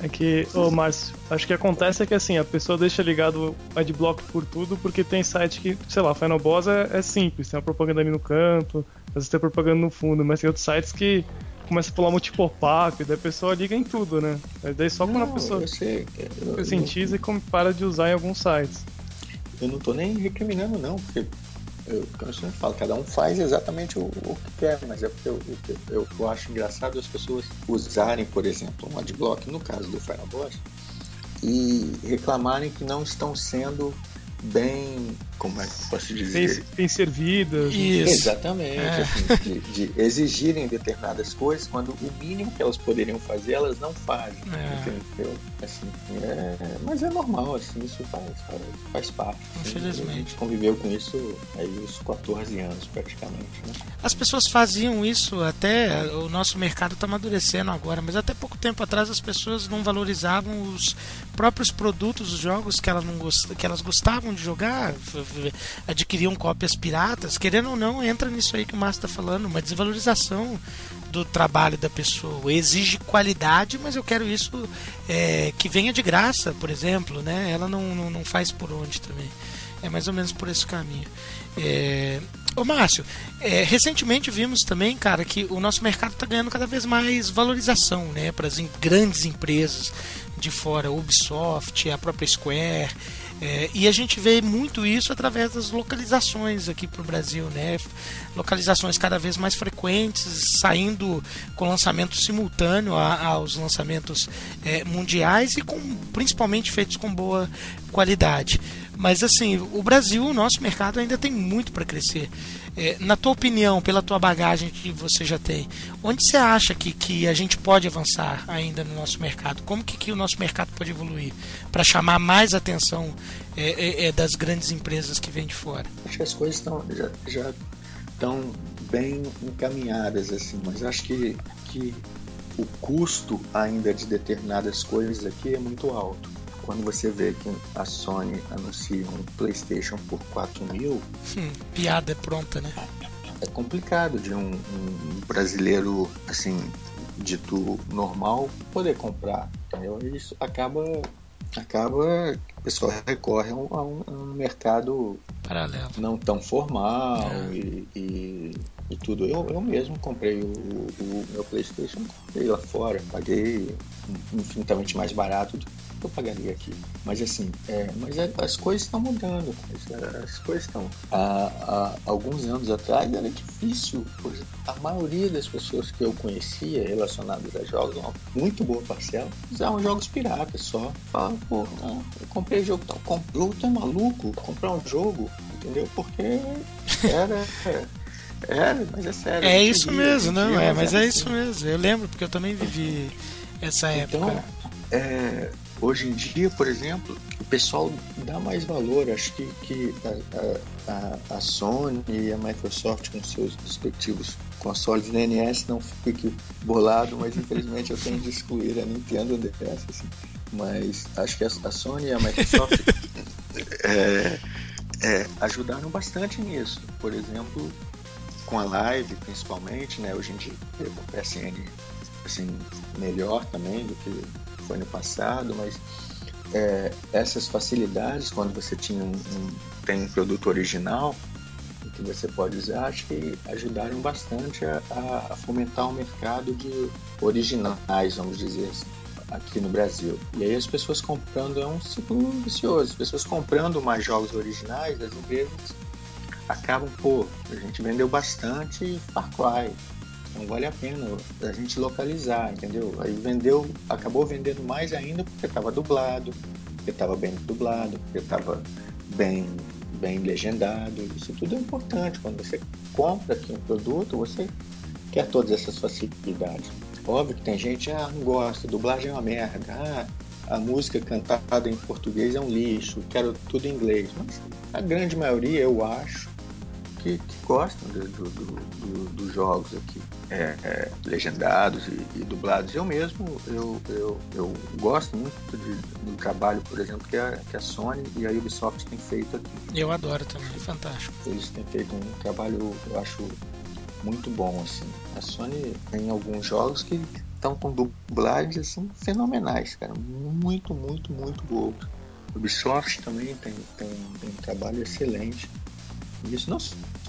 É que, ô Márcio, acho que acontece é que assim, a pessoa deixa ligado o adblock por tudo, porque tem site que, sei lá, Final Boss é, é simples, tem uma propaganda ali no canto, às vezes tem propaganda no fundo, mas tem outros sites que começa a pular muito pop-up, daí a pessoa liga em tudo, né? Mas daí só quando não, a pessoa sei, eu, eu, e para de usar em alguns sites. Eu não tô nem recriminando não, porque eu, eu sempre falo, cada um faz exatamente o, o que quer, mas é porque eu, eu, eu, acho engraçado as pessoas usarem, por exemplo, um adblock, no caso do Fireboss, e reclamarem que não estão sendo bem, como é que posso dizer? Bem, bem servidas. Isso. Exatamente. É. Assim, de, de, exigirem determinadas coisas quando o mínimo que elas poderiam fazer, elas não fazem. É. Entendeu? Assim, é, mas é normal, assim, isso faz, faz, faz parte. Assim, Infelizmente. a gente conviveu com isso aí uns 14 anos praticamente. Né? As pessoas faziam isso até. O nosso mercado está amadurecendo agora, mas até pouco tempo atrás as pessoas não valorizavam os próprios produtos, os jogos que elas, não gost, que elas gostavam de jogar, adquiriam cópias piratas. Querendo ou não, entra nisso aí que o Márcio está falando, uma desvalorização do trabalho da pessoa. Exige qualidade, mas eu quero isso é, que venha de graça, por exemplo. Né? Ela não, não, não, faz por onde também. É mais ou menos por esse caminho. É... Ô Márcio, é, recentemente vimos também, cara, que o nosso mercado está ganhando cada vez mais valorização né, para as grandes empresas de fora, Ubisoft, a própria Square. É, e a gente vê muito isso através das localizações aqui para o Brasil, né? Localizações cada vez mais frequentes, saindo com lançamento simultâneo a, aos lançamentos é, mundiais e com, principalmente feitos com boa qualidade. Mas assim, o Brasil, o nosso mercado ainda tem muito para crescer. É, na tua opinião, pela tua bagagem que você já tem, onde você acha que, que a gente pode avançar ainda no nosso mercado? Como que, que o nosso mercado pode evoluir para chamar mais atenção é, é, é, das grandes empresas que vêm de fora? Acho que as coisas estão já, já estão bem encaminhadas assim, mas acho que, que o custo ainda de determinadas coisas aqui é muito alto quando você vê que a Sony anuncia um PlayStation por 4 mil. Hum, piada é pronta, né? É complicado de um, um brasileiro, assim, dito normal, poder comprar, entendeu? Isso acaba acaba o pessoal recorre a um, a um, mercado paralelo não tão formal é. e, e, e, tudo eu, eu mesmo comprei o, o, meu Playstation comprei lá fora paguei infinitamente mais barato do eu pagaria aqui. Mas assim, é, mas é, as coisas estão mudando, as coisas estão. Há, há, alguns anos atrás era difícil, pois a maioria das pessoas que eu conhecia relacionadas a jogos, uma muito boa parcela, usavam jogos piratas só. Falavam, pô, não, eu comprei jogo tal, comprou, tu é maluco comprar um jogo, entendeu? Porque era. É, mas é sério. É isso mesmo, não, é, mas é isso mesmo. Eu lembro, porque eu também vivi essa então, época. É, Hoje em dia, por exemplo, o pessoal dá mais valor. Acho que, que a, a, a Sony e a Microsoft, com seus respectivos consoles NES, não fique bolado, mas infelizmente eu tenho de excluir a Nintendo dessa. Assim. Mas acho que a, a Sony e a Microsoft é, é, ajudaram bastante nisso. Por exemplo, com a live, principalmente, né? Hoje em dia, o PSN assim, melhor também do que foi no passado, mas é, essas facilidades, quando você tinha um, um, tem um produto original que você pode usar, acho que ajudaram bastante a, a, fomentar o mercado de originais, vamos dizer assim, aqui no Brasil. E aí as pessoas comprando é um ciclo vicioso, as pessoas comprando mais jogos originais, as empresas acabam, pô, a gente vendeu bastante Far Cry, não vale a pena a gente localizar, entendeu? Aí vendeu, acabou vendendo mais ainda porque estava dublado, porque estava bem dublado, porque estava bem, bem legendado. Isso tudo é importante. Quando você compra aqui um produto, você quer todas essas facilidades. Óbvio que tem gente, ah, não gosta, dublagem é uma merda, ah, a música cantada em português é um lixo, quero tudo em inglês. Mas a grande maioria, eu acho, que, que gostam do, do, do, dos jogos aqui, é, é, legendados e, e, dublados. Eu mesmo, eu, eu, eu gosto muito de, do trabalho, por exemplo, que a, que a Sony e a Ubisoft têm feito aqui. Eu adoro também, fantástico. Eles têm feito um trabalho, eu acho, muito bom, assim. A Sony tem alguns jogos que estão com dublagens, assim, fenomenais, cara. Muito, muito, muito boas. Ubisoft também tem, tem, tem um trabalho excelente. Isso não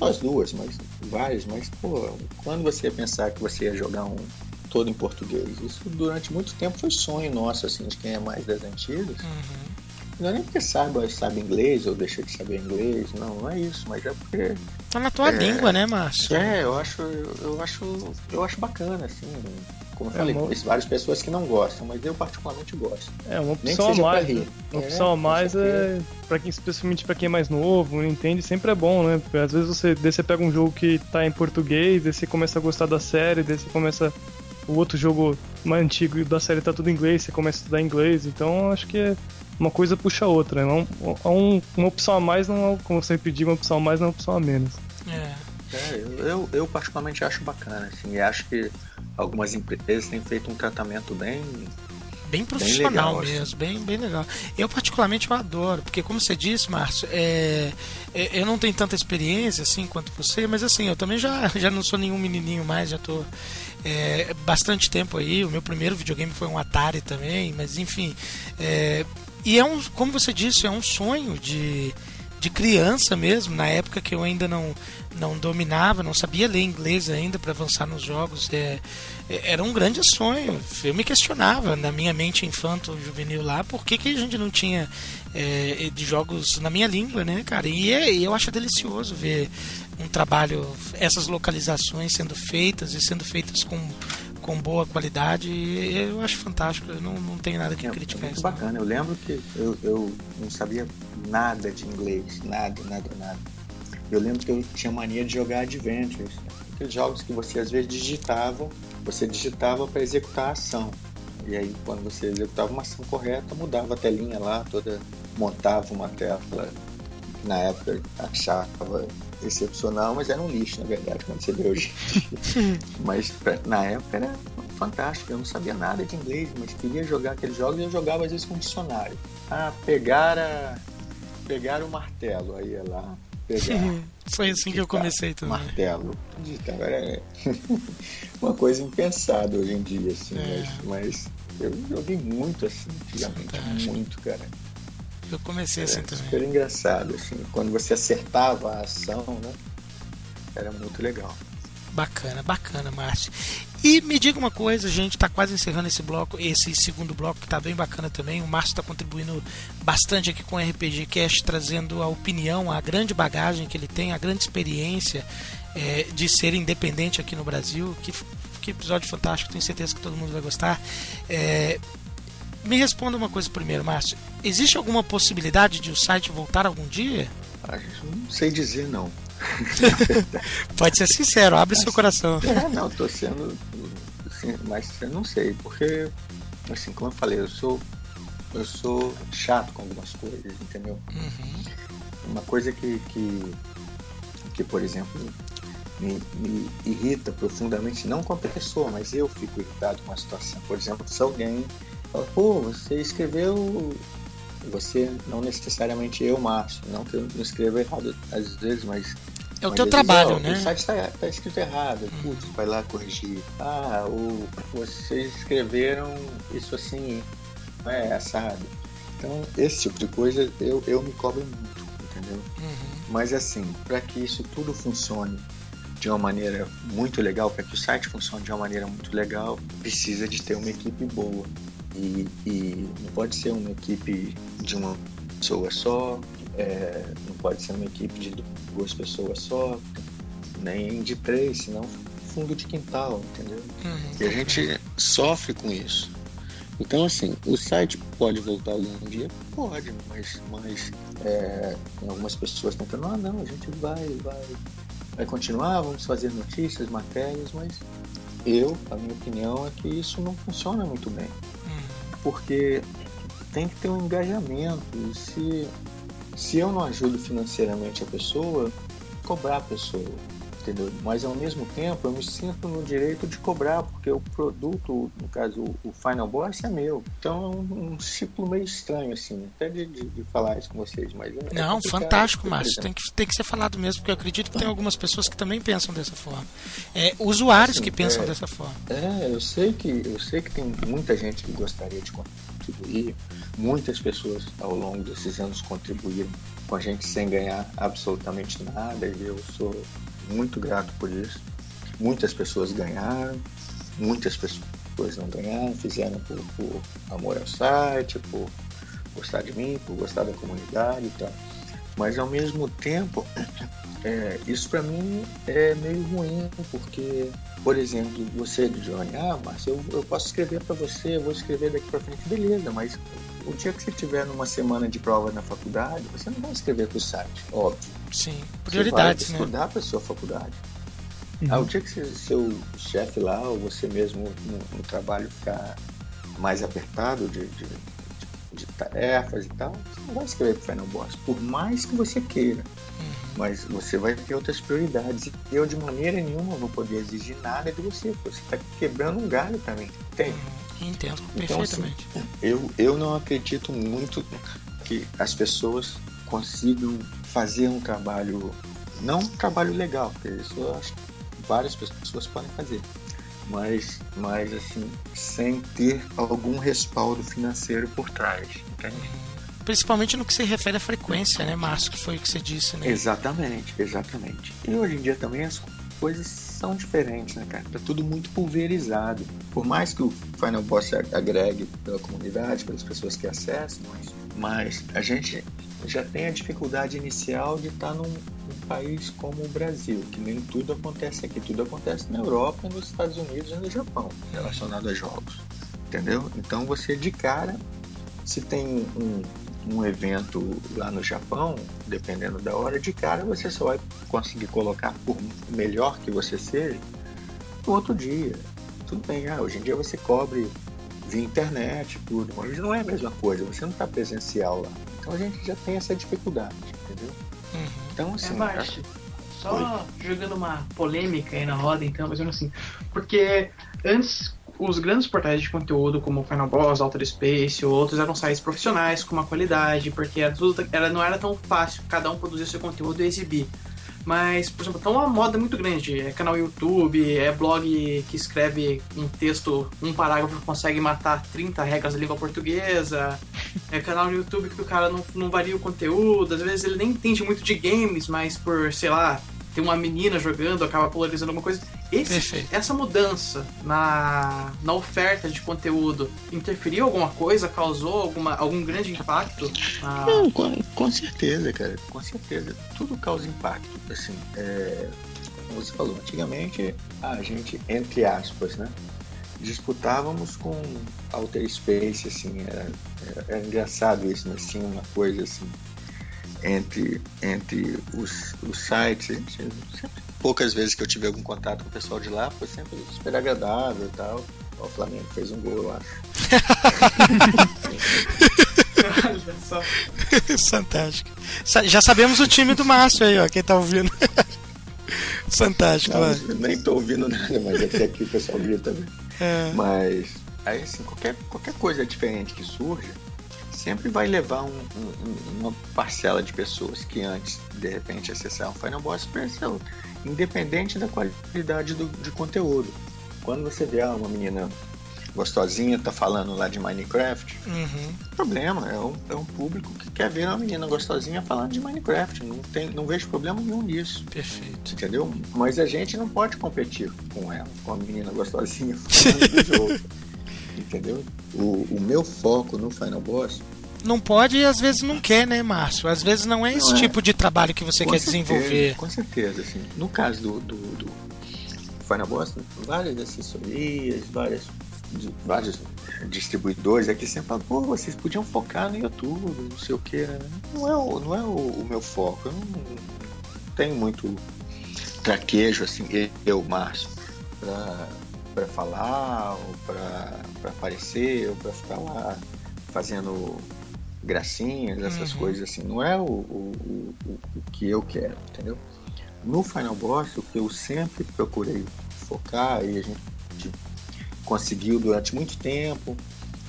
só as duas, mas várias, mas pô, quando você ia pensar que você ia jogar um todo em português, isso durante muito tempo foi sonho nosso, assim, de quem é mais das antigas. Uhum. Não é nem porque sabe, sabe inglês ou deixa de saber inglês, não, não é isso, mas é porque. Tá na tua é, língua, né, Márcio? É, eu acho, eu acho, eu acho bacana, assim. Como eu é falei, uma... várias pessoas que não gostam, mas eu particularmente gosto. É, uma opção a mais. Né? Uma opção é, a mais é, para quem, especialmente para quem é mais novo, não entende, sempre é bom, né? Porque às vezes você, você pega um jogo que tá em português, daí você começa a gostar da série, daí você começa o outro jogo mais antigo da série tá tudo em inglês, você começa a estudar inglês, então acho que é uma coisa puxa a outra, né? Um, um, uma opção a mais não é, como você pediu, uma opção a mais não é uma opção a menos. É. é eu, eu particularmente acho bacana, assim, e acho que algumas empresas têm feito um tratamento bem bem profissional bem legal, mesmo, bem, bem legal. Eu particularmente eu adoro, porque como você disse, Márcio, é, é, eu não tenho tanta experiência assim quanto você, mas assim, eu também já, já não sou nenhum menininho mais, já tô é, bastante tempo aí. O meu primeiro videogame foi um Atari também, mas enfim. É, e é um, como você disse, é um sonho de, de criança mesmo, na época que eu ainda não, não dominava, não sabia ler inglês ainda para avançar nos jogos. É, é, era um grande sonho. Eu me questionava na minha mente infanto juvenil lá, por que, que a gente não tinha é, de jogos na minha língua, né, cara? E, é, eu acho delicioso ver um trabalho, essas localizações sendo feitas e sendo feitas com com boa qualidade eu acho fantástico, eu não, não tenho nada que é, criticar é muito isso. bacana, eu lembro que eu, eu não sabia nada de inglês, nada, nada, nada. Eu lembro que eu tinha mania de jogar Adventures, aqueles jogos que você às vezes digitava, você digitava para executar a ação. E aí quando você executava uma ação correta, mudava a telinha lá, toda montava uma tela na época achava excepcional, mas era um lixo, na verdade, quando você vê hoje. mas na época era fantástico, eu não sabia nada de inglês, mas queria jogar aqueles jogos e eu jogava às vezes com dicionário. Ah, pegar a. pegar o martelo, aí ia lá, pegar. Foi assim que eu comecei também. Martelo. Agora é uma coisa impensada hoje em dia, assim, é. mas, mas, eu joguei muito assim, antigamente, Fantástico. muito, cara. Eu comecei assim também. Super engraçado, assim, quando você acertava a ação, né? Era muito legal. Bacana, bacana, Márcio. E me diga uma coisa, a gente está quase encerrando esse bloco, esse segundo bloco que está bem bacana também. O Márcio está contribuindo bastante aqui com o RPG Cast, trazendo a opinião, a grande bagagem que ele tem, a grande experiência é, de ser independente aqui no Brasil. Que, que episódio fantástico, tenho certeza que todo mundo vai gostar. É, me responda uma coisa primeiro, Márcio. Existe alguma possibilidade de o site voltar algum dia? Ah, não sei dizer não. Pode ser sincero, abre seu coração. É, não, tô sendo. Assim, mas eu não sei, porque, assim, como eu falei, eu sou. Eu sou chato com algumas coisas, entendeu? Uhum. Uma coisa que, que, que por exemplo, me, me, irrita profundamente, não com a pessoa, mas eu fico irritado com a situação. Por exemplo, se alguém Fala, pô, você escreveu. Você, não necessariamente eu, Márcio, não que eu não escreva errado às vezes, mas. É o teu trabalho, né? O site está tá escrito errado. Hum. Putz, vai lá corrigir. Ah, o, vocês escreveram isso assim, é assado. Então, esse tipo de coisa eu, eu me cobro muito, entendeu? Uhum. Mas assim, para que isso tudo funcione de uma maneira muito legal, para que o site funcione de uma maneira muito legal, precisa de ter uma equipe boa. E, e não pode ser uma equipe de uma pessoa só, é, não pode ser uma equipe de duas pessoas só, nem de três, senão fundo de quintal, entendeu? Uhum. E a gente sofre com isso. Então, assim, o site pode voltar algum dia? Pode, mas, mas é, algumas pessoas estão falando, ah, não, a gente vai, vai, vai continuar, vamos fazer notícias, matérias, mas eu, a minha opinião é que isso não funciona muito bem porque tem que ter um engajamento. Se, se eu não ajudo financeiramente a pessoa, cobrar a pessoa entendeu? Mas ao mesmo tempo eu me sinto no direito de cobrar, porque o produto, no caso o Final Boss, é meu. Então é um, um ciclo meio estranho, assim, até de, de, de falar isso com vocês. Mas é Não, fantástico, Márcio. Tem que, tem que ser falado mesmo, porque eu acredito que tem algumas pessoas que também pensam dessa forma. É, usuários assim, que pensam é, dessa forma. É, eu sei que eu sei que tem muita gente que gostaria de contribuir, muitas pessoas ao longo desses anos contribuíram com a gente sem ganhar absolutamente nada e eu sou muito grato por isso. Muitas pessoas ganharam, muitas pessoas não ganharam, fizeram por, por amor ao site, por gostar de mim, por gostar da comunidade e tal. Mas ao mesmo tempo, é, isso para mim é meio ruim, porque, por exemplo, você, Johnny, ah, mas eu, eu posso escrever para você, eu vou escrever daqui para frente, beleza, mas o dia que você tiver numa semana de prova na faculdade, você não vai escrever para o site, óbvio. Sim, prioridades, você vai estudar para sua faculdade. Uhum. Ah, o dia que seu chefe lá, ou você mesmo no, no trabalho ficar mais apertado de, de, de, tarefas e tal, você não vai escrever para Final Boss, por mais que você queira. Uhum. Mas você vai ter outras prioridades. E eu, de maneira nenhuma, vou poder exigir nada de você, porque você está quebrando um galho também, entende? Uhum. Entendo perfeitamente. Então, assim, eu, eu não acredito muito que as pessoas consigam fazer um trabalho, não um trabalho legal, porque isso eu acho que várias pessoas podem fazer, mas, mas assim, sem ter algum respaldo financeiro por trás, entende? Principalmente no que se refere à frequência, né, Márcio, que foi o que você disse, né? Exatamente, exatamente. E hoje em dia também as coisas são diferentes, né, cara? Tá tudo muito pulverizado. Por mais que o Final Boss agregue pela comunidade, pelas pessoas que acessam, mas a gente já tem a dificuldade inicial de estar num, num, país como o Brasil, que nem tudo acontece aqui, tudo acontece na Europa, nos Estados Unidos e no Japão, relacionado a jogos, entendeu? Então você de cara, se tem um, um evento lá no Japão, dependendo da hora, de cara você só vai conseguir colocar, por melhor que você seja, no outro dia. Tudo bem, ah, hoje em dia você cobre via internet, tudo, mas não é a mesma coisa, você não está presencial lá. Então a gente já tem essa dificuldade, entendeu? Uhum. Então, assim. É, Marte, só Oi. jogando uma polêmica aí na roda, então, mas assim, porque antes os grandes portais de conteúdo como Final Boss, Outer Space ou outros eram sites profissionais com uma qualidade, porque era tudo, era, não era tão fácil cada um produzir seu conteúdo e exibir. Mas, por exemplo, tá uma moda muito grande. É canal YouTube, é blog que escreve um texto, um parágrafo consegue matar 30 regras da língua portuguesa. É canal no YouTube que o cara não, não varia o conteúdo. Às vezes ele nem entende muito de games, mas por, sei lá, tem uma menina jogando, acaba polarizando alguma coisa. Esse, essa mudança na, na oferta de conteúdo interferiu alguma coisa? Causou alguma, algum grande impacto? Na... Não, com, com, certeza, cara. Com certeza. Tudo causa impacto. Assim, é, como você falou, antigamente a gente, entre aspas, né? Disputávamos com Alter Space, assim, era, era, era engraçado isso, mas tinha uma coisa assim entre, entre os, os sites. Sempre, poucas vezes que eu tive algum contato com o pessoal de lá, foi sempre super agradável e tal. O Flamengo fez um gol, eu acho. Fantástico. Já sabemos o time do Márcio aí, ó, quem tá ouvindo. Fantástico, Não, Nem tô ouvindo nada, mas até aqui o pessoal grita também. É. Mas, aí assim, qualquer, qualquer coisa diferente que surja, sempre vai levar um, um, uma parcela de pessoas que antes, de repente, acessaram o Final Boss outra, independente da qualidade do, de conteúdo. Quando você vê ah, uma menina gostosinha tá falando lá de Minecraft, uhum. problema, é um, é um público que quer ver uma menina gostosinha falando de Minecraft, não, tem, não vejo problema nenhum nisso. Perfeito. Entendeu? Mas a gente não pode competir com ela, com a menina gostosinha falando do jogo. Entendeu? O, o meu foco no Final Boss não pode e às vezes não quer, né, Márcio? Às vezes não é esse não é. tipo de trabalho que você com quer certeza, desenvolver. Com certeza, assim. No caso do, do, do Final Boss, várias assessorias, várias, vários distribuidores aqui sempre falam, pô, vocês podiam focar no YouTube, não sei o que. Não é, o, não é o, o meu foco. Eu não, não tenho muito traquejo, assim, eu, Márcio, pra, pra falar, ou pra aparecer, ou pra ficar lá fazendo gracinhas, essas Uhum. coisas assim. Não é o, o, o, o- o que eu quero, entendeu? No Final Boss, o que eu sempre procurei focar, e a gente conseguiu durante muito tempo,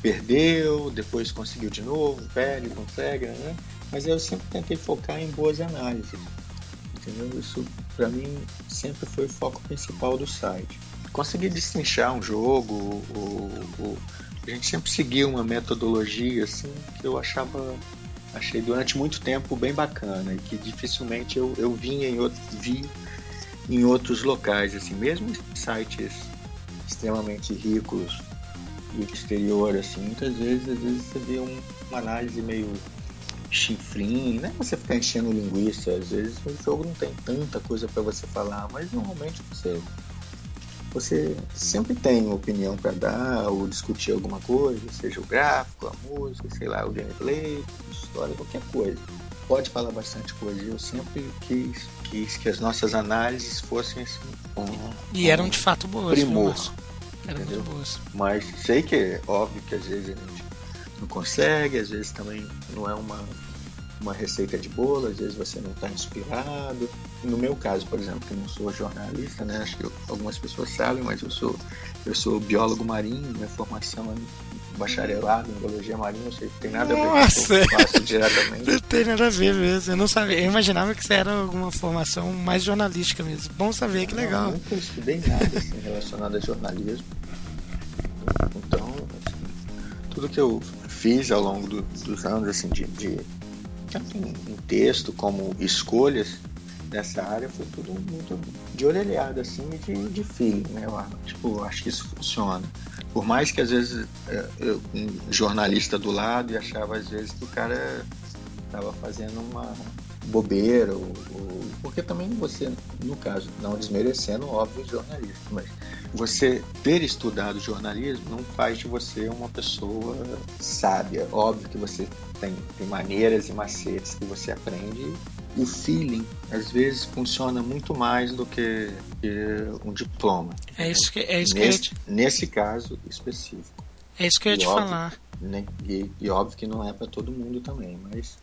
perdeu, depois conseguiu de novo, perde, consegue, né? Mas eu sempre tentei focar em boas análises, entendeu? Isso, para mim, sempre foi o foco principal do site. Conseguir destrinchar um jogo, o, o- a gente sempre seguiu uma metodologia assim que eu achava achei durante muito tempo bem bacana e que dificilmente eu, eu vinha em outros vi em outros locais assim mesmo sites extremamente ricos do exterior assim muitas vezes às vezes você vê um- uma análise meio chifrinho não é você ficar enchendo linguiça às vezes o jogo não tem tanta coisa para você falar mas normalmente você você sempre tem uma opinião para dar ou discutir alguma coisa, seja o gráfico, a música, sei lá, o gameplay, história, qualquer coisa. Pode falar bastante coisa. Eu sempre quis, quis que as nossas análises fossem assim. com- E eram de fato boas. Primor. Eram muito boas. Mas sei que é óbvio que às vezes a gente não consegue, às vezes também não é uma, uma receita de bolo, às vezes você não está inspirado. No meu caso, por exemplo, que eu não sou jornalista, né? Acho que eu- algumas pessoas sabem, mas eu sou, eu sou biólogo marinho, minha formação é bacharelado em biologia marinha, não tem nada a ver com o Nossa! que eu faço diretamente. Não tem nada a ver mesmo. Eu não sabia. Eu imaginava que isso era alguma formação mais jornalística mesmo. Bom saber, que legal. Não, nunca estudei nada assim, relacionado a jornalismo. Então, assim, tudo que eu fiz ao longo do- dos anos, assim, de, de tanto em, em texto como escolhas nessa área, foi tudo muito de orelhada, assim, e de, de feeling, né? Tipo, acho que isso funciona. Por mais que às vezes eh, eu, um jornalista do lado e achava às vezes que o cara estava fazendo uma bobeira, ou, ou- porque também você, no caso, não desmerecendo, óbvio, jornalista, mas você ter estudado jornalismo não faz de você uma pessoa sábia. Óbvio que você tem, tem maneiras e macetes que você aprende. O feeling, às vezes, funciona muito mais do que, que um diploma. É isso que, é isso que eu Nesse, te, nesse caso específico. é isso que eu ia E te óbvio, falar. né? E, e óbvio que não é para todo mundo também, mas,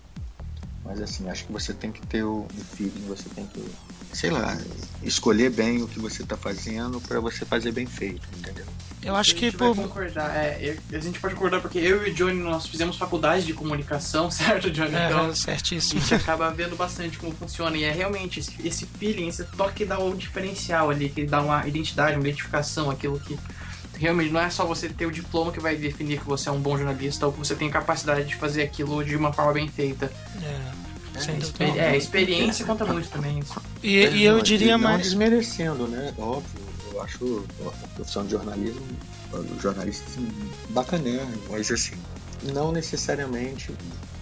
mas assim, acho que você tem que ter o, o feeling, você tem que, sei lá, escolher bem o que você está fazendo para você fazer bem feito, entendeu? Eu acho a que, gente vai pô, concordar. É, eu- a gente pode concordar porque eu e o Johnny nós fizemos faculdade de comunicação, certo, Johnny? Então é, a certíssimo. gente acaba vendo bastante como funciona e é realmente esse, esse feeling, esse toque que dá o diferencial ali, que dá uma identidade, uma identificação, aquilo que realmente não é só você ter o diploma que vai definir que você é um bom jornalista ou que você tem capacidade de fazer aquilo de uma forma bem feita. É, sem dúvida. Exper- é, experiência conta muito também. Isso. E, e eu Não, diria não mais. desmerecendo, né? Óbvio, eu acho a profissão de jornalismo, o jornalista assim, bacanérrimo, mas assim, não necessariamente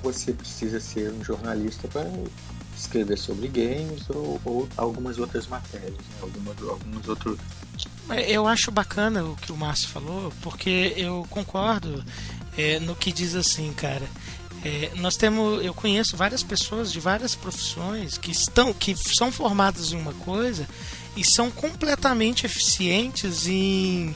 você precisa ser um jornalista para escrever sobre games ou, ou algumas outras matérias, né? algumas, alguns outros Eu acho bacana o que o Márcio falou, porque eu concordo é, no que diz assim, cara. É, nós temos, eu conheço várias pessoas de várias profissões que estão, que são formadas em uma coisa e são completamente eficientes em,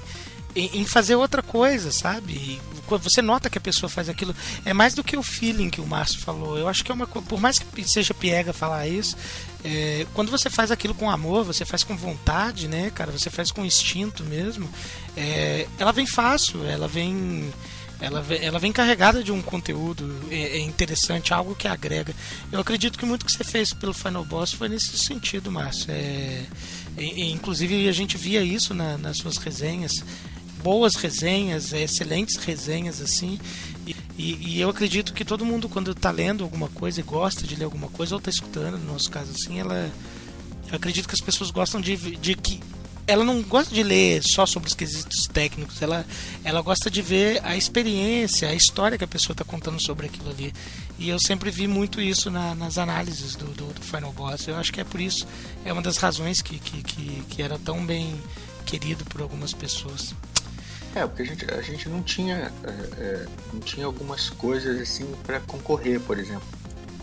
em, em fazer outra coisa, sabe? E você nota que a pessoa faz aquilo, é mais do que o feeling que o Márcio falou. Eu acho que é uma coisa, por mais que seja piega falar isso, é, quando você faz aquilo com amor, você faz com vontade, né, cara? Você faz com instinto mesmo. é, ela vem fácil, ela vem, ela ela vem carregada de um conteúdo é, é interessante, algo que agrega. Eu acredito que muito que você fez pelo Final Boss foi nesse sentido, Márcio. É, inclusive a gente via isso na- nas suas resenhas boas resenhas, excelentes resenhas assim. E, e- e eu acredito que todo mundo quando está lendo alguma coisa e gosta de ler alguma coisa ou está escutando, no nosso caso assim, ela eu acredito que as pessoas gostam de, de que ela não gosta de ler só sobre os quesitos técnicos, ela, ela gosta de ver a experiência, a história que a pessoa está contando sobre aquilo ali. E eu sempre vi muito isso na- nas análises do, do, do Final Boss. Eu acho que é por isso, é uma das razões que, que, que, que era tão bem querido por algumas pessoas. É, porque a gente, a gente não tinha é, é, não tinha algumas coisas assim para concorrer, por exemplo.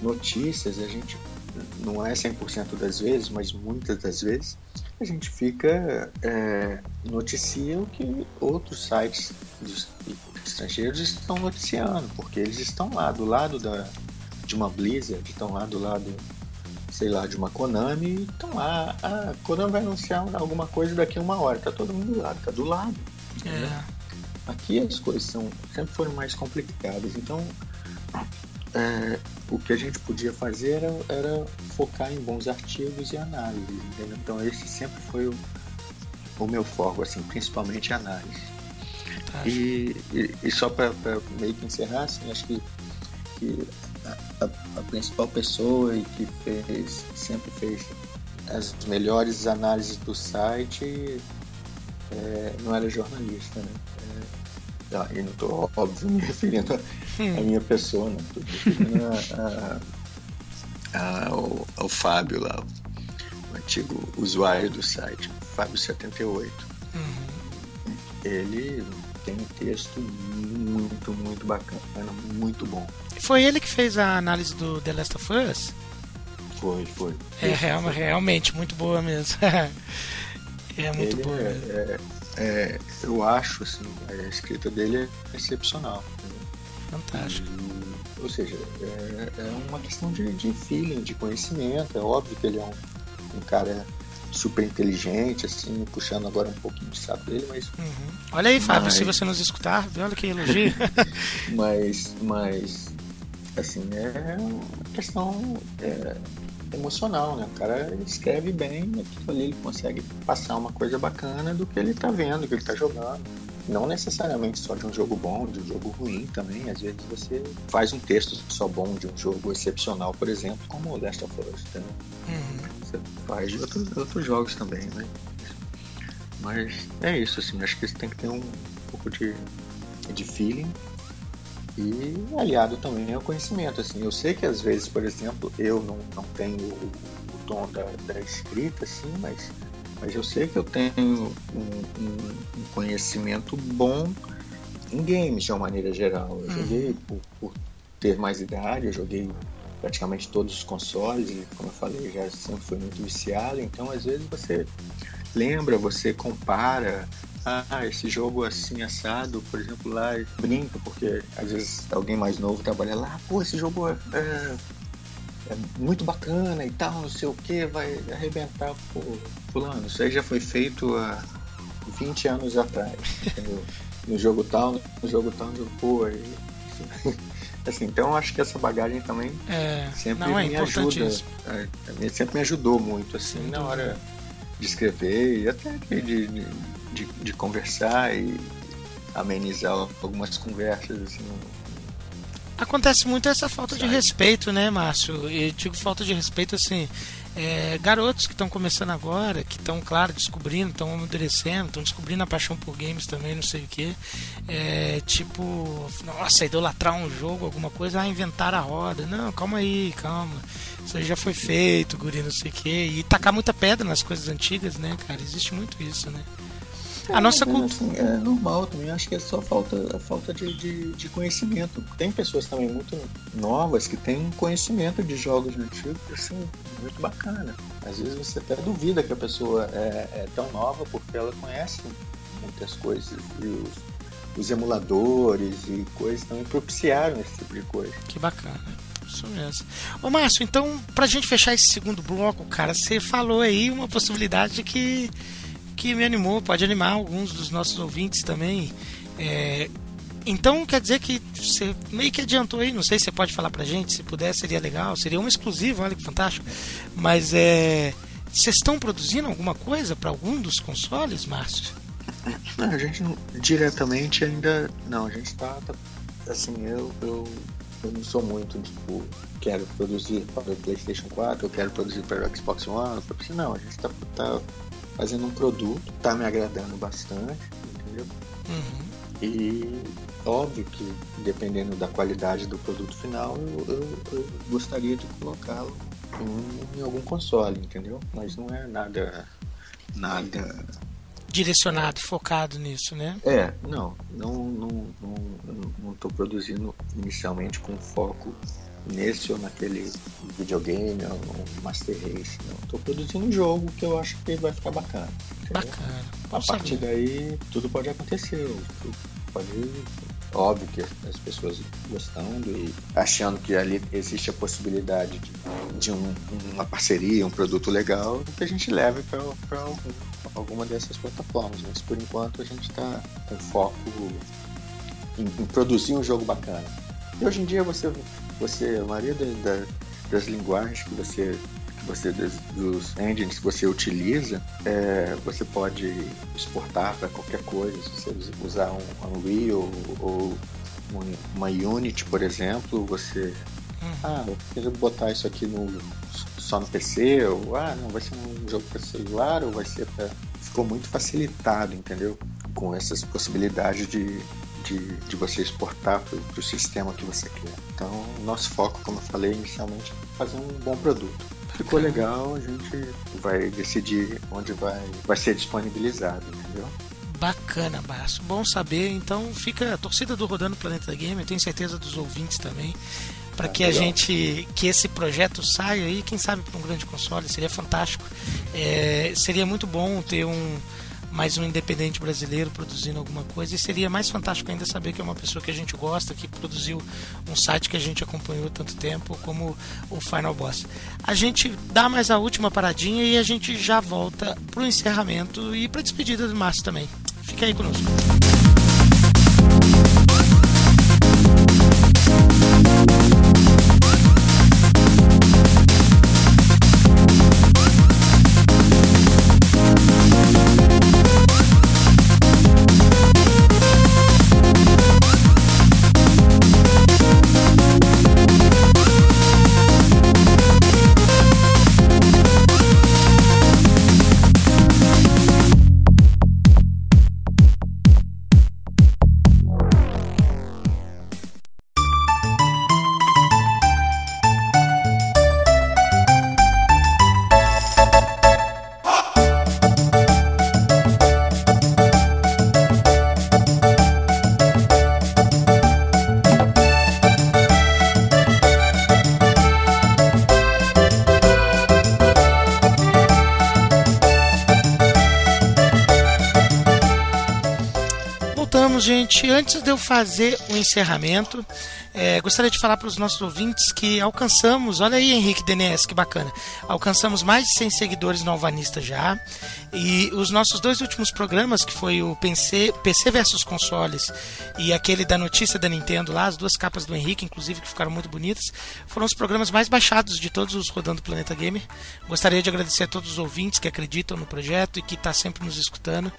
Notícias, a gente não é 100% das vezes, mas muitas das vezes, a gente fica é, noticia o que outros sites estrangeiros estão noticiando, porque eles estão lá do lado da, de uma Blizzard, estão lá do lado, sei lá, de uma Konami, estão lá, a Konami vai anunciar alguma coisa daqui a uma hora, tá todo mundo do lado, tá do lado. É. Aqui as coisas são, sempre foram mais complicadas, então é, o que a gente podia fazer era, era, focar em bons artigos e análises, entendeu? Então esse sempre foi o, o meu foco, assim, principalmente análise. E, e, e, só para meio que encerrar, assim, acho que, que a, a, a, principal pessoa e que fez, sempre fez as melhores análises do site é, não era jornalista, né? É, ah, e não estou, óbvio, me referindo a minha pessoa, não. Tô a, a, ao, ao Fábio lá, o antigo usuário do site, Fábio78. Uhum. Ele tem um texto muito, muito bacana, muito bom. Foi ele que fez a análise do The Last of Us? Foi, foi. É, real, realmente, muito boa mesmo. é muito ele boa. É, é, é, eu acho, assim, a escrita dele é excepcional. Fantástico. E, ou seja, é, é uma questão de, de, feeling, de conhecimento. É óbvio que ele é um, um cara super inteligente, assim, puxando agora um pouquinho de saco dele, mas. Uhum. Olha aí, Fábio, mas... se você nos escutar, olha que elogio. mas, mas, assim, é uma questão é, emocional, né? O cara escreve bem, aquilo ali ele consegue passar uma coisa bacana do que ele tá vendo, do que ele tá jogando não necessariamente só de um jogo bom, de um jogo ruim também. Às vezes você faz um texto só bom de um jogo excepcional, por exemplo, como o Last of Us. Uhum. Você faz de outros, outros jogos também, né? Mas é isso, assim, acho que você tem que ter um pouco de, de feeling e aliado também ao conhecimento. Assim, eu sei que às vezes, por exemplo, eu não, não tenho o, o dom da, da escrita, assim, mas mas eu sei que eu tenho um, um, um conhecimento bom em games de uma maneira geral. Eu uhum. joguei por, por, ter mais idade, eu joguei praticamente todos os consoles e, como eu falei, já sempre fui muito viciado. Então, às vezes você lembra, você compara. Ah, esse jogo assim assado, por exemplo, lá brinca, porque às vezes alguém mais novo trabalha lá, pô, esse jogo é, é é muito bacana e tal, não sei o que, vai arrebentar. Pô, fulano, isso aí já foi feito há 20 anos atrás, entendeu? No jogo tal, no jogo tal, no jogo, pô, e, assim, então acho que essa bagagem também é, sempre não, é me ajuda, é, sempre me ajudou muito, assim, Sim, na hora de escrever e até de, de, de, de conversar e amenizar algumas conversas, assim, Acontece muito essa falta de respeito, né, Márcio? E digo falta de respeito assim. É, garotos que estão começando agora, que estão, claro, descobrindo, estão amadurecendo, estão descobrindo a paixão por games também, não sei o que. É, tipo, nossa, idolatrar um jogo, alguma coisa, ah, inventar a roda. Não, calma aí, calma. Isso aí já foi feito, guri, não sei o que. E tacar muita pedra nas coisas antigas, né, cara? Existe muito isso, né? É, a nossa cultura. Assim, é normal também, acho que é só falta, falta de, de, de, conhecimento. Tem pessoas também muito novas que têm um conhecimento de jogos antigos, assim, muito bacana. Às vezes você até duvida que a pessoa é, é tão nova porque ela conhece muitas coisas e os, os emuladores e coisas também propiciaram esse tipo de coisa. Que bacana. Isso mesmo. Ô Márcio, então, pra gente fechar esse segundo bloco, cara, você falou aí uma possibilidade que que me animou, pode animar alguns dos nossos ouvintes também. É, então quer dizer que você meio que adiantou aí, não sei se você pode falar pra gente, se puder seria legal, seria um exclusivo, olha que fantástico. Mas é. Vocês estão produzindo alguma coisa para algum dos consoles, Márcio? Não, a gente não, diretamente ainda. Não, a gente tá. tá assim, eu, eu, eu não sou muito, tipo, quero produzir para o PlayStation 4, eu quero produzir para o Xbox One. Não, a gente tá, tá fazendo um produto, tá me agradando bastante, entendeu? Uhum. E óbvio que dependendo da qualidade do produto final, eu, eu, eu gostaria de colocá-lo em, em, algum console, entendeu? Mas não é nada nada direcionado, focado nisso, né? É, não, não, não, não, não estou produzindo inicialmente com foco nesse ou naquele videogame ou Master Race. Não, tô produzindo um jogo que eu acho que vai ficar bacana. entendeu? Bacana. A partir daí, tudo pode acontecer. Pode, óbvio que as pessoas gostando e achando que ali existe a possibilidade de, de um- uma parceria, um produto legal, que a gente leve para alguma dessas plataformas. Mas por enquanto a gente está com foco em, em produzir um jogo bacana. E hoje em dia você, você a maioria da- da- das linguagens que você que você dos, engines que você utiliza, é, você pode exportar para qualquer coisa. Se você usar um Unreal ou um- uma Unity, por exemplo, você ah, eu quero botar isso aqui no, só no PC, ou ah, não, vai ser um jogo para celular, ou vai ser para. Ficou muito facilitado, entendeu? Com essas possibilidades de, de, de você exportar para o sistema que você quer. Então, o nosso foco, como eu falei inicialmente, é fazer um bom produto. Ficou legal, a gente vai decidir onde vai, vai ser disponibilizado, entendeu? Bacana, Basso. Bom saber. Então fica a torcida do Rodando Planeta Game, eu tenho certeza dos ouvintes também, para Ah, que a gente, que esse projeto saia aí, quem sabe para um grande console, seria fantástico. É, seria muito bom ter um mais um independente brasileiro produzindo alguma coisa e seria mais fantástico ainda saber que é uma pessoa que a gente gosta, que produziu um site que a gente acompanhou tanto tempo como o Final Boss. A gente dá mais a última paradinha e a gente já volta pro encerramento e pra despedida do Márcio também. Fica aí conosco. Antes de eu fazer o encerramento, é, gostaria de falar para os nossos ouvintes que alcançamos, olha aí, Henrique DNS, que bacana. Alcançamos mais de 100 seguidores no Alvanista já. E os nossos dois últimos programas, que foi o PC, PC versus Consoles e aquele da notícia da Nintendo lá, as duas capas do Henrique, inclusive, que ficaram muito bonitas, foram os programas mais baixados de todos os Rodando Planeta Gamer. Gostaria de agradecer a todos os ouvintes que acreditam no projeto e que estão sempre nos escutando.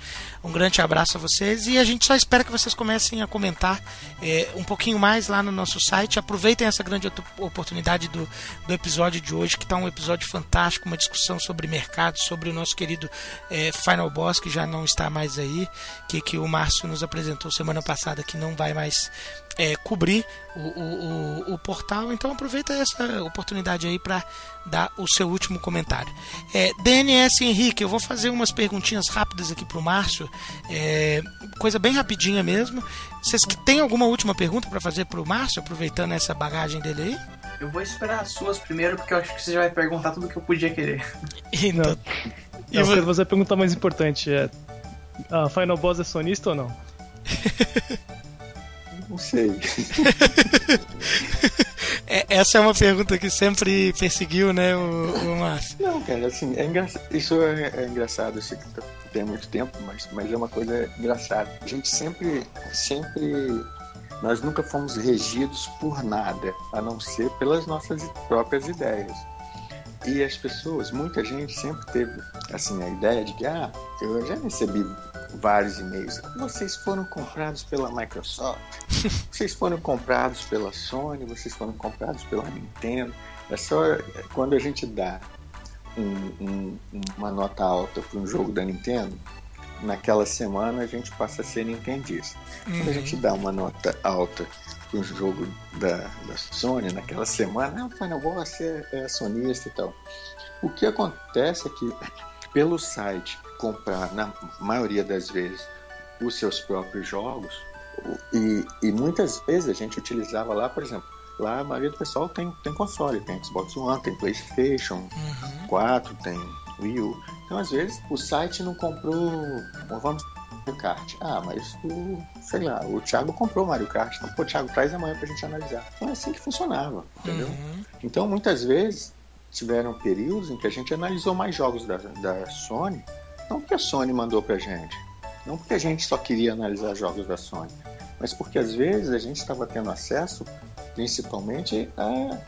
Um grande abraço a vocês e a gente só espera que vocês comecem a comentar é, um pouquinho mais lá no nosso site. Aproveitem essa grande op- oportunidade do, do episódio de hoje, que está um episódio fantástico, uma discussão sobre mercado, sobre o nosso querido é, Final Boss, que já não está mais aí, que, que o Márcio nos apresentou semana passada, que não vai mais é, cobrir o, o, o, o portal. Então aproveita essa oportunidade aí para dar o seu último comentário. É, DNS Henrique, eu vou fazer umas perguntinhas rápidas aqui pro Márcio, é, coisa bem rapidinha mesmo. Vocês que têm alguma última pergunta para fazer pro Márcio, aproveitando essa bagagem dele aí? Eu vou esperar as suas primeiro, porque eu acho que você já vai perguntar tudo que eu podia querer. Então, e Eu vo- quero fazer a pergunta mais importante: é. A Final Boss é sonista ou não? Não sei. é- essa é uma pergunta que sempre perseguiu, né, o, o Márcio? Não, cara, assim, é engra... isso é, é engraçado, eu sei que tá- tem muito tempo, mas, mas é uma coisa engraçada. A gente sempre, sempre, nós nunca fomos regidos por nada, a não ser pelas nossas próprias ideias. E as pessoas, muita gente sempre teve, assim, a ideia de que, ah, eu já recebi vários e-mails, vocês foram comprados pela Microsoft, vocês foram comprados pela Sony, vocês foram comprados pela Nintendo. É só quando a gente dá um- um- uma nota alta para um jogo da Nintendo, naquela semana a gente passa a ser nintendista. Quando a gente dá uma nota alta um jogo da, da Sony, naquela semana, ah, Final Boss é, é sonista e tal. O que acontece é que, pelo site comprar, na maioria das vezes, os seus próprios jogos, e, e muitas vezes a gente utilizava lá, por exemplo, lá a maioria do pessoal tem, tem console, tem Xbox One, tem Playstation Uhum. 4, tem Wii U. Então, às vezes, o site não comprou, vamos Kart. Ah, mas o, sei lá, o Thiago comprou Mario Kart. Então, pô, Thiago, traz amanhã pra gente analisar. Então é assim que funcionava, entendeu? Uhum. Então, muitas vezes, tiveram períodos em que a gente analisou mais jogos da, da Sony, não porque a Sony mandou pra gente, não porque a gente só queria analisar jogos da Sony, mas porque às vezes a gente estava tendo acesso, principalmente, a,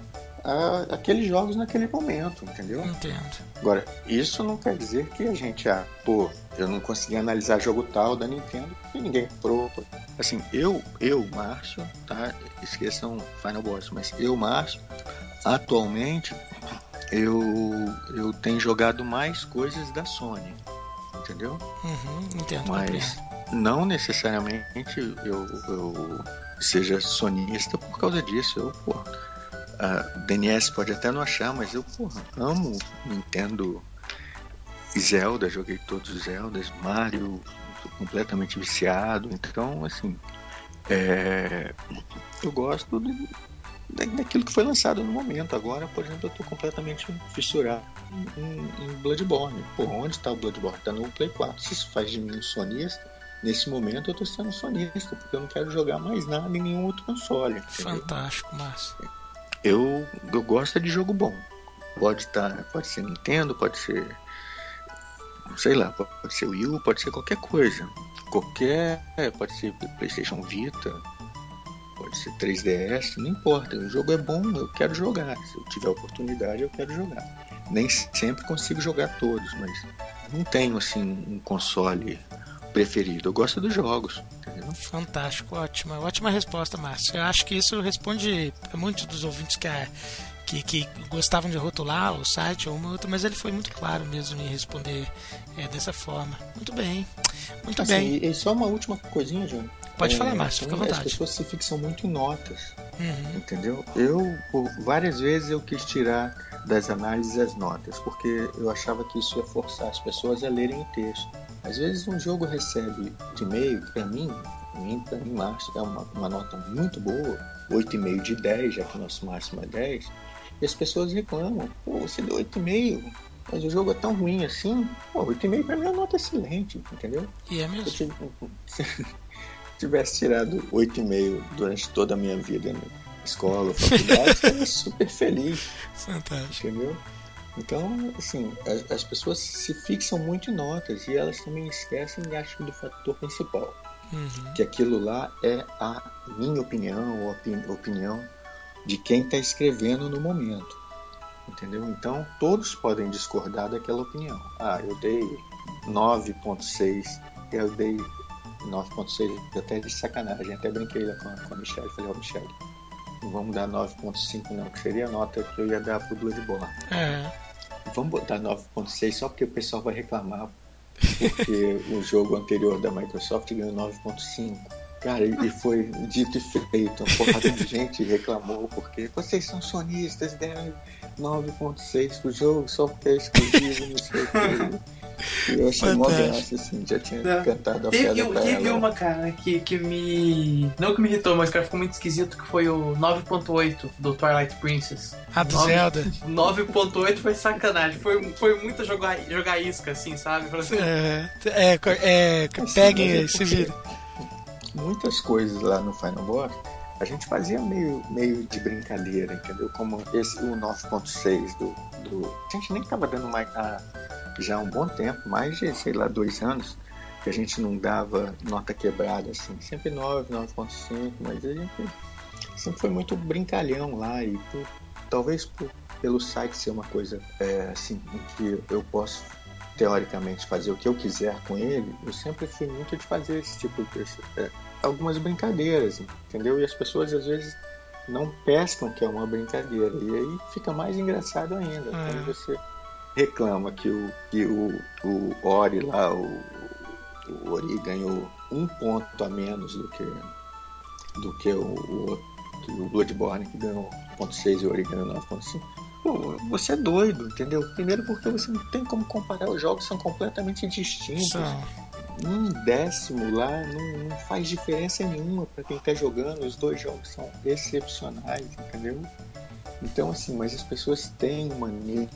a aqueles jogos naquele momento, entendeu? Entendo. Agora, isso não quer dizer que a gente, ah, pô, eu não consegui analisar jogo tal da Nintendo e ninguém comprou. Assim, eu, eu, Márcio, tá? Esqueçam Final Boss, mas eu, Márcio, atualmente eu, eu tenho jogado mais coisas da Sony, entendeu? Uhum, entendo, Mas não necessariamente eu, eu seja sonista por causa disso. Eu, pô, a DNS pode até não achar, mas eu, porra, amo Nintendo Zelda, joguei todos os Zeldas, Mario, tô completamente viciado. Então, assim, é, eu gosto de- da- daquilo que foi lançado no momento. Agora, por exemplo, eu tô completamente fissurado em, em Bloodborne. Pô, onde tá o Bloodborne? Tá no Play 4. Se isso faz de mim um sonista, nesse momento eu tô sendo sonista, porque eu não quero jogar mais nada em nenhum outro console. entendeu? Fantástico, Márcio. Eu, eu gosto de jogo bom. Pode estar, pode ser Nintendo, pode ser sei lá, pode ser Wii U, pode ser qualquer coisa. Qualquer, pode ser PlayStation Vita, pode ser 3DS, não importa. O jogo é bom, eu quero jogar. Se eu tiver oportunidade, eu quero jogar. Nem sempre consigo jogar todos, mas não tenho assim um console preferido. Eu gosto dos jogos, entendeu? Fantástico, ótima, ótima resposta, Márcio. Eu acho que isso responde a muitos dos ouvintes que, a- que, que gostavam de rotular o site ou uma outra, mas ele foi muito claro mesmo em responder é, dessa forma. Muito bem, muito Assim, bem. E, só uma última coisinha, João. Pode É, falar, Márcio, fica à As vontade. pessoas se fixam muito em notas. Uhum. Entendeu? Eu, por várias vezes, eu quis tirar das análises as notas, porque eu achava que isso ia forçar as pessoas a lerem o texto. Às vezes, um jogo recebe de e-mail, que para mim, pra mim, pra Márcio, é uma, uma nota muito boa, 8,5 de 10, já que o nosso máximo é 10, e as pessoas reclamam: pô, você deu 8,5, mas o jogo é tão ruim assim. Pô, 8,5 para mim é uma nota excelente, entendeu? E é Se eu mesmo? se tivesse tirado 8,5 durante toda a minha vida na escola, faculdade, eu estaria super feliz, Fantástico. entendeu? Então, assim, as, as pessoas se fixam muito em notas e elas também esquecem, acho que, do fator principal, Uhum. que aquilo lá é a minha opinião ou a opi- opinião de quem está escrevendo no momento, entendeu? Então, todos podem discordar daquela opinião. Ah, eu dei 9.6, eu dei 9.6 até de sacanagem, até brinquei lá com a, com a Michelle, falei, ó Michelle, não vamos dar 9.5 não, que seria a nota que eu ia dar pro Bloodborne. É, Vamos botar 9.6 só porque o pessoal vai reclamar porque o jogo anterior da Microsoft ganhou 9.5. Cara, e foi dito e feito. Uma porrada de gente reclamou porque vocês são sonistas, deram 9.6 pro jogo só porque é exclusivo, não sei o que. E eu achei mó graça, assim, já tinha Não. cantado a Teve, pedra pra teve ela. uma, cara, que, que me. Não que me irritou, mas cara, ficou muito esquisito, que foi o 9.8 do Twilight Princess. a do Nove- Zelda. 9.8 foi sacanagem. Foi, foi muito jogar, jogar isca, assim, sabe? Assim, É, é, é, Assim, peguem é se porque Muitas coisas lá no Final Boss a gente fazia meio, meio de brincadeira, entendeu? Como esse, o 9.6 do, do. A gente nem tava dando mais. há já há um bom tempo, mais de, sei lá, dois anos, que a gente não dava nota quebrada, assim. Sempre 9, 9.5, mas a gente sempre foi muito brincalhão lá e por- talvez por- pelo site ser uma coisa é, assim, em que eu posso teoricamente fazer o que eu quiser com ele, eu sempre fui muito de fazer esse tipo de é, algumas brincadeiras, entendeu? E as pessoas às vezes não pescam que é uma brincadeira e aí fica mais engraçado ainda É. quando você reclama que o que o, o Ori lá o, o Ori ganhou um ponto a menos do que do que o, o, o Bloodborne que ganhou 1.6 e o Ori ganhou 9.5 Pô, você é doido, entendeu? Primeiro porque você não tem como comparar, os jogos são completamente distintos. São. um décimo lá não, não faz diferença nenhuma para quem está jogando. Os dois jogos são excepcionais, entendeu? Então, assim, mas as pessoas têm mania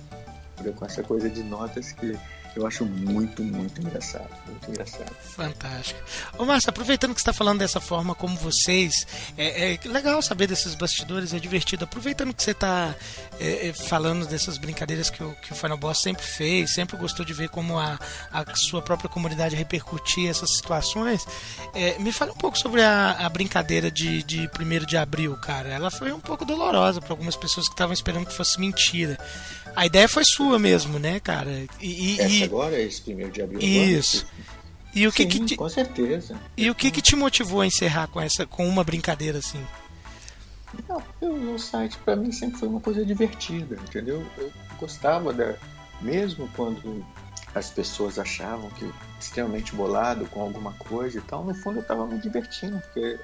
com essa coisa de notas que eu acho muito, muito engraçado. Muito engraçado. Fantástico. Ô Márcio, aproveitando que você está falando dessa forma como vocês, é, é, legal saber desses bastidores, é divertido. Aproveitando que você está é, é, falando dessas brincadeiras que o, que o Final Boss sempre fez, sempre gostou de ver como a, a sua própria comunidade repercutia essas situações, é, me fala um pouco sobre a, a brincadeira de, de 1 de abril, cara. Ela foi um pouco dolorosa para algumas pessoas que estavam esperando que fosse mentira. A ideia foi sua mesmo, né, cara? E, Essa e... agora, esse primeiro de abril. Isso. Agora, e o que, Sim, que te... com certeza. E o que, que te motivou a encerrar com essa, com uma brincadeira assim? Não, eu, o site para mim sempre foi uma coisa divertida, entendeu? Eu gostava da, mesmo quando as pessoas achavam que extremamente bolado com alguma coisa e tal, no fundo eu estava me divertindo, porque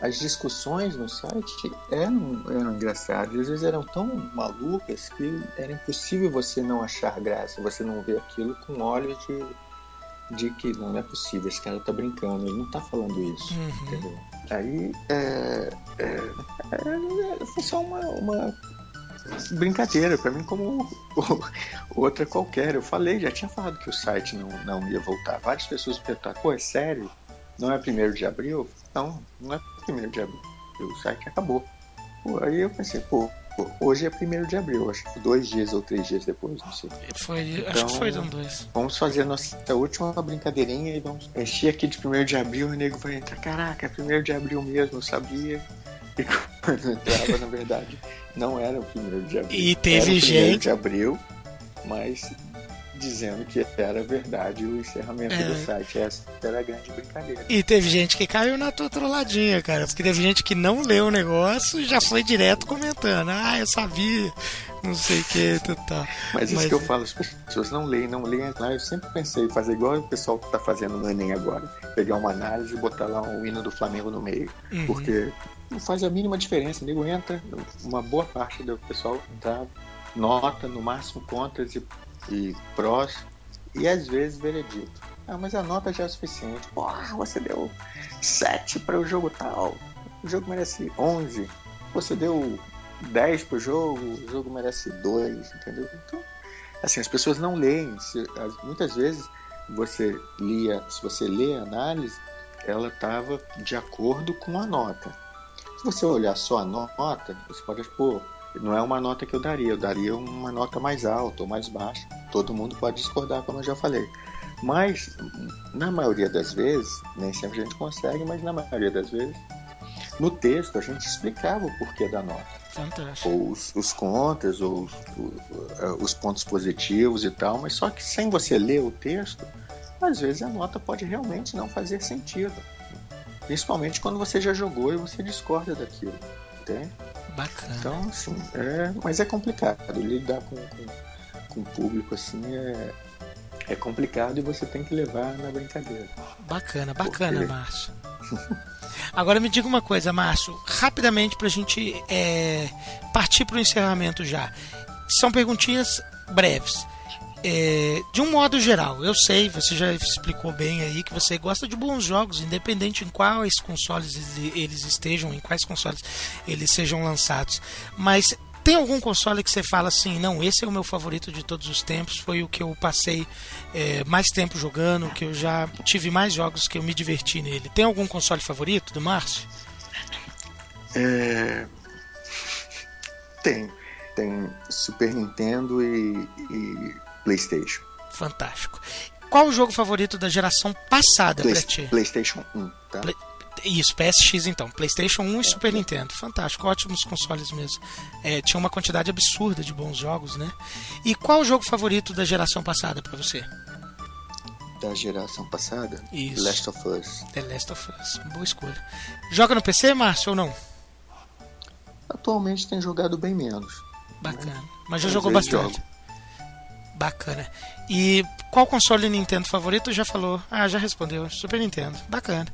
as discussões no site eram, eram engraçadas, às vezes eram tão malucas que era impossível você não achar graça, você não ver aquilo com olhos de, de que não é possível, esse cara tá brincando, ele não tá falando isso, uhum. entendeu? Aí é, é, é, foi só uma, uma brincadeira para mim como outra qualquer. Eu falei, já tinha falado que o site não, não ia voltar. Várias pessoas perguntaram, pô, é sério? Não é primeiro de abril? Não, não é primeiro de abril. O site acabou. Pô, aí eu pensei, pô, hoje é primeiro de abril, acho que dois dias ou três dias depois, não sei. Foi, então, acho que foi então, dois. Vamos fazer a nossa última brincadeirinha e vamos encher aqui de primeiro de abril o nego vai entrar. Caraca, é primeiro de abril mesmo, eu sabia. E quando entrava, na verdade, não era o primeiro de abril. E teve gente. de abril, mas dizendo que era verdade o encerramento é. do site. Essa era a grande brincadeira. E teve gente que caiu na tua trolladinha, cara. Porque teve gente que não leu o negócio e já foi direto comentando. Ah, eu sabia. Não sei o que, tá. Mas isso Mas... que eu falo, as pessoas não leem, não leem lá. Eu sempre pensei em fazer igual o pessoal que tá fazendo no Enem agora. Pegar uma análise e botar lá um hino do Flamengo no meio. Uhum. Porque não faz a mínima diferença. O nego entra, uma boa parte do pessoal entra, nota, no máximo contras e e prós e às vezes veredito. Ah, mas a nota já é suficiente. Porra, você deu 7 para o jogo tal. O jogo merece 11. Você deu 10 para o jogo, o jogo merece 2, entendeu? Então, assim, as pessoas não leem. Muitas vezes você lia, se você lê a análise, ela estava de acordo com a nota. Se você olhar só a nota, você pode, pô, não é uma nota que eu daria, eu daria uma nota mais alta ou mais baixa. Todo mundo pode discordar, como eu já falei. Mas, na maioria das vezes, nem sempre a gente consegue, mas na maioria das vezes, no texto a gente explicava o porquê da nota. Fantástico. Ou os, os contras, ou os, os pontos positivos e tal, mas só que sem você ler o texto, às vezes a nota pode realmente não fazer sentido. Principalmente quando você já jogou e você discorda daquilo. Entende? Bacana. Então, assim, é, mas é complicado. Lidar com, com, com o público assim é, é complicado e você tem que levar na brincadeira. Bacana, bacana, Porque... Márcio. Agora me diga uma coisa, Márcio, rapidamente para a gente é, partir para o encerramento já. São perguntinhas breves. É, de um modo geral, eu sei, você já explicou bem aí que você gosta de bons jogos, independente em quais consoles eles estejam, em quais consoles eles sejam lançados. Mas tem algum console que você fala assim, não, esse é o meu favorito de todos os tempos, foi o que eu passei é, mais tempo jogando, que eu já tive mais jogos que eu me diverti nele. Tem algum console favorito do Márcio? É... Tem. Tem Super Nintendo e, e PlayStation. Fantástico. Qual o jogo favorito da geração passada Play, pra ti? PlayStation 1, tá? Play, isso, PSX então. PlayStation 1 e é, Super. Nintendo. Fantástico, ótimos consoles mesmo. É, tinha uma quantidade absurda de bons jogos, né? E qual o jogo favorito da geração passada para você? Da geração passada? Isso. The Last of Us. The Last of Us. Boa escolha. Joga no PC, Márcio, ou não? Atualmente tem jogado bem menos. Bacana. Mas já jogou bastante. Jogo. Bacana. E qual console Nintendo favorito? Já falou. Ah, já respondeu. Super Nintendo. Bacana.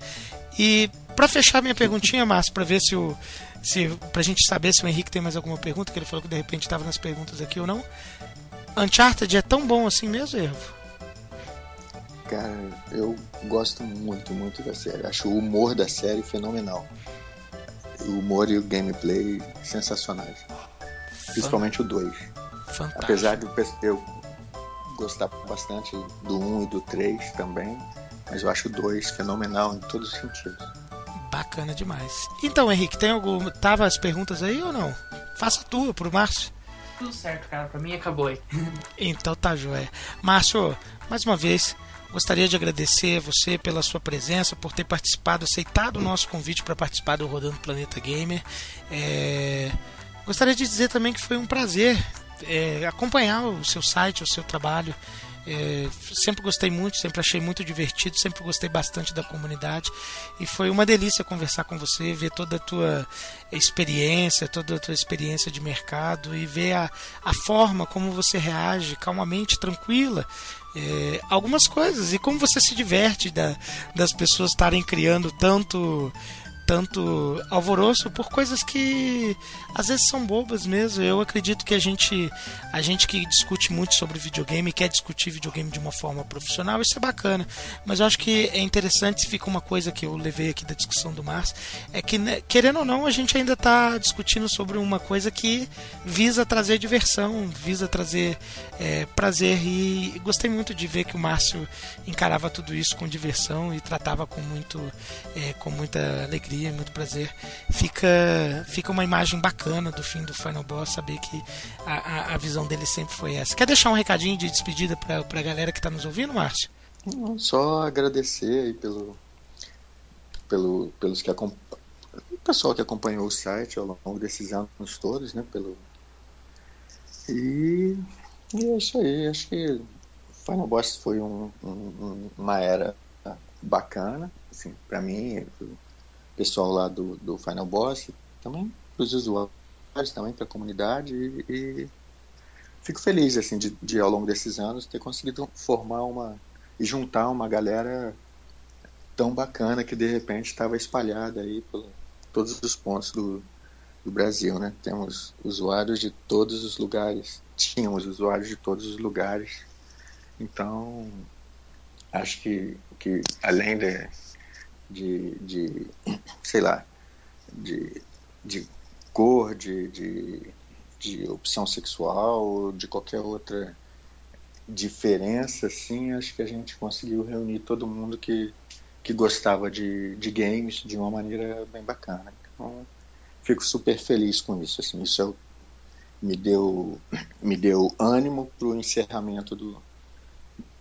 E para fechar minha perguntinha, Márcio, para ver se o se pra gente saber se o Henrique tem mais alguma pergunta, que ele falou que de repente estava nas perguntas aqui ou não. Uncharted é tão bom assim mesmo, Ervo? Cara, eu gosto muito, muito da série. Acho o humor da série fenomenal. O humor e o gameplay sensacionais. Principalmente o 2. Fantástico. Apesar de eu gostar bastante do 1 um e do 3 também, mas eu acho o 2 fenomenal em todos os sentidos. Bacana demais. Então, Henrique, tem algum. Tava as perguntas aí ou não? Faça a tua pro Márcio. Tudo certo, cara. Pra mim acabou aí. Então tá joia. Márcio, mais uma vez, gostaria de agradecer a você pela sua presença, por ter participado, aceitado o nosso convite para participar do Rodando Planeta Gamer. É... Gostaria de dizer também que foi um prazer é, acompanhar o seu site, o seu trabalho. É, sempre gostei muito, sempre achei muito divertido, sempre gostei bastante da comunidade e foi uma delícia conversar com você, ver toda a tua experiência, toda a tua experiência de mercado e ver a, a forma como você reage calmamente, tranquila. É, algumas coisas e como você se diverte da, das pessoas estarem criando tanto tanto alvoroço por coisas que às vezes são bobas mesmo. Eu acredito que a gente, a gente que discute muito sobre videogame, quer discutir videogame de uma forma profissional, isso é bacana. Mas eu acho que é interessante, fica uma coisa que eu levei aqui da discussão do Márcio, é que, né, querendo ou não, a gente ainda está discutindo sobre uma coisa que visa trazer diversão, visa trazer é, prazer. E gostei muito de ver que o Márcio encarava tudo isso com diversão e tratava com, muito, é, com muita alegria, muito prazer. Fica, fica uma imagem bacana do fim do Final Boss, saber que a, a, a visão dele sempre foi essa. Quer deixar um recadinho de despedida para a galera que está nos ouvindo, Márcio? Não, só agradecer aí pelo, pelo, pelos que acompanham o pessoal que acompanhou o site ao longo desses anos todos, né? Pelo... E, e é isso aí. Acho que Final Boss foi um, um, uma era bacana, assim, para mim, pessoal lá do, do Final Boss, também para os usuários, também para a comunidade e, e, fico feliz assim de, de, ao longo desses anos ter conseguido formar uma e juntar uma galera tão bacana que de repente estava espalhada aí por todos os pontos do, do Brasil, né? Temos usuários de todos os lugares, tínhamos usuários de todos os lugares, então acho que, que além de, de, de sei lá, de, de cor, de, de, de opção sexual, de qualquer outra diferença, assim, acho que a gente conseguiu reunir todo mundo que, que gostava de, de games de uma maneira bem bacana. Então, fico super feliz com isso. Assim, isso é, me deu me deu ânimo para o encerramento do,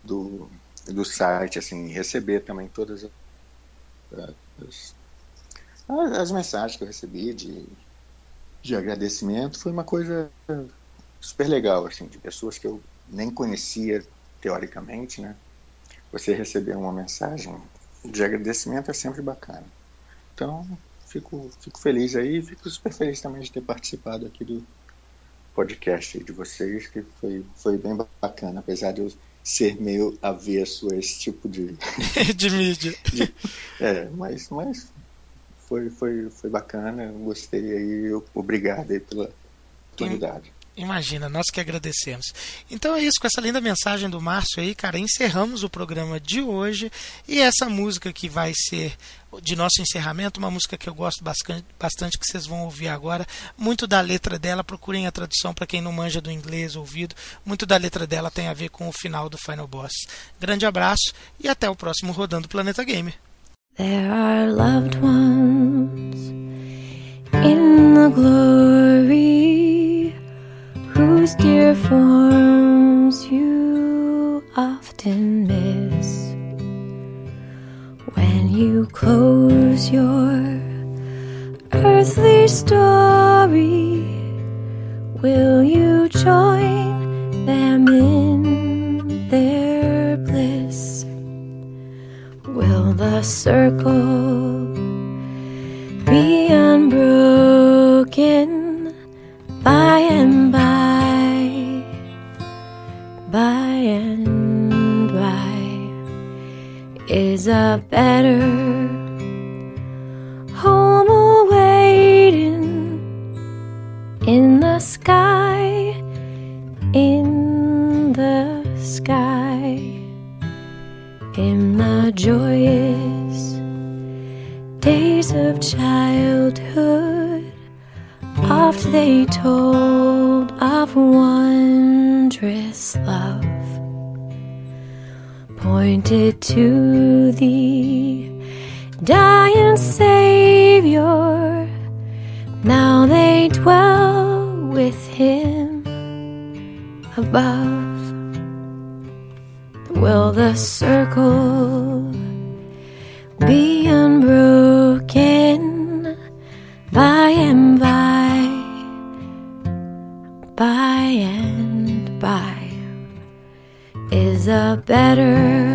do, do site, assim, receber também todas as, mensagens que eu recebi de, de agradecimento foi uma coisa super legal, assim, de pessoas que eu nem conhecia teoricamente, né? Você receber uma mensagem de agradecimento é sempre bacana. Então, fico, fico feliz aí, fico super feliz também de ter participado aqui do podcast de vocês, que foi, foi bem bacana, apesar de eu ser meio avesso a esse tipo de. de mídia. De, é, mas, mas foi, foi, foi bacana, gostei aí, obrigado aí pela oportunidade. Imagina, nós que agradecemos. Então é isso, com essa linda mensagem do Márcio aí, cara, encerramos o programa de hoje. E essa música que vai ser de nosso encerramento, uma música que eu gosto bastante, bastante que vocês vão ouvir agora. Muito da letra dela, procurem a tradução para quem não manja do inglês ouvido. Muito da letra dela tem a ver com o final do Final Boss. Grande abraço e até o próximo Rodando Planeta Gamer. There are loved ones in the glory dear forms you often miss when you close your earthly story. Will you join them in their bliss? Will the circle be unbroken by and by, by and by? Is a better home awaiting in the sky, in the sky in the joyous days of childhood. Oft they told of wondrous love, pointed to the dying Savior. Now they dwell with Him above. Will the circle be unbroken better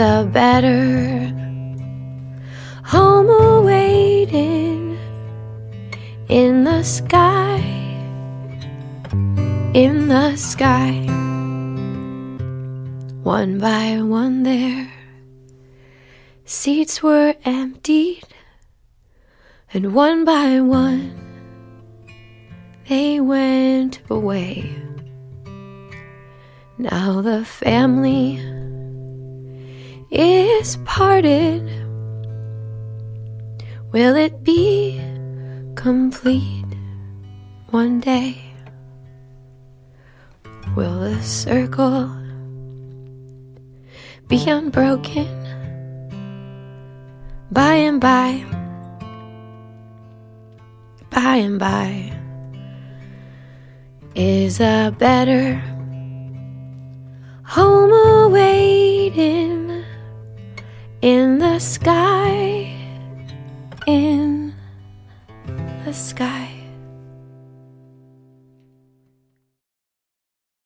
a better home awaiting in the sky, in the sky, one by one there. Seats were emptied, and one by one they went away. Now the family is parted. Will it be complete one day? Will the circle be unbroken? by and by, by and by is a better home awaiting in the sky, in the sky.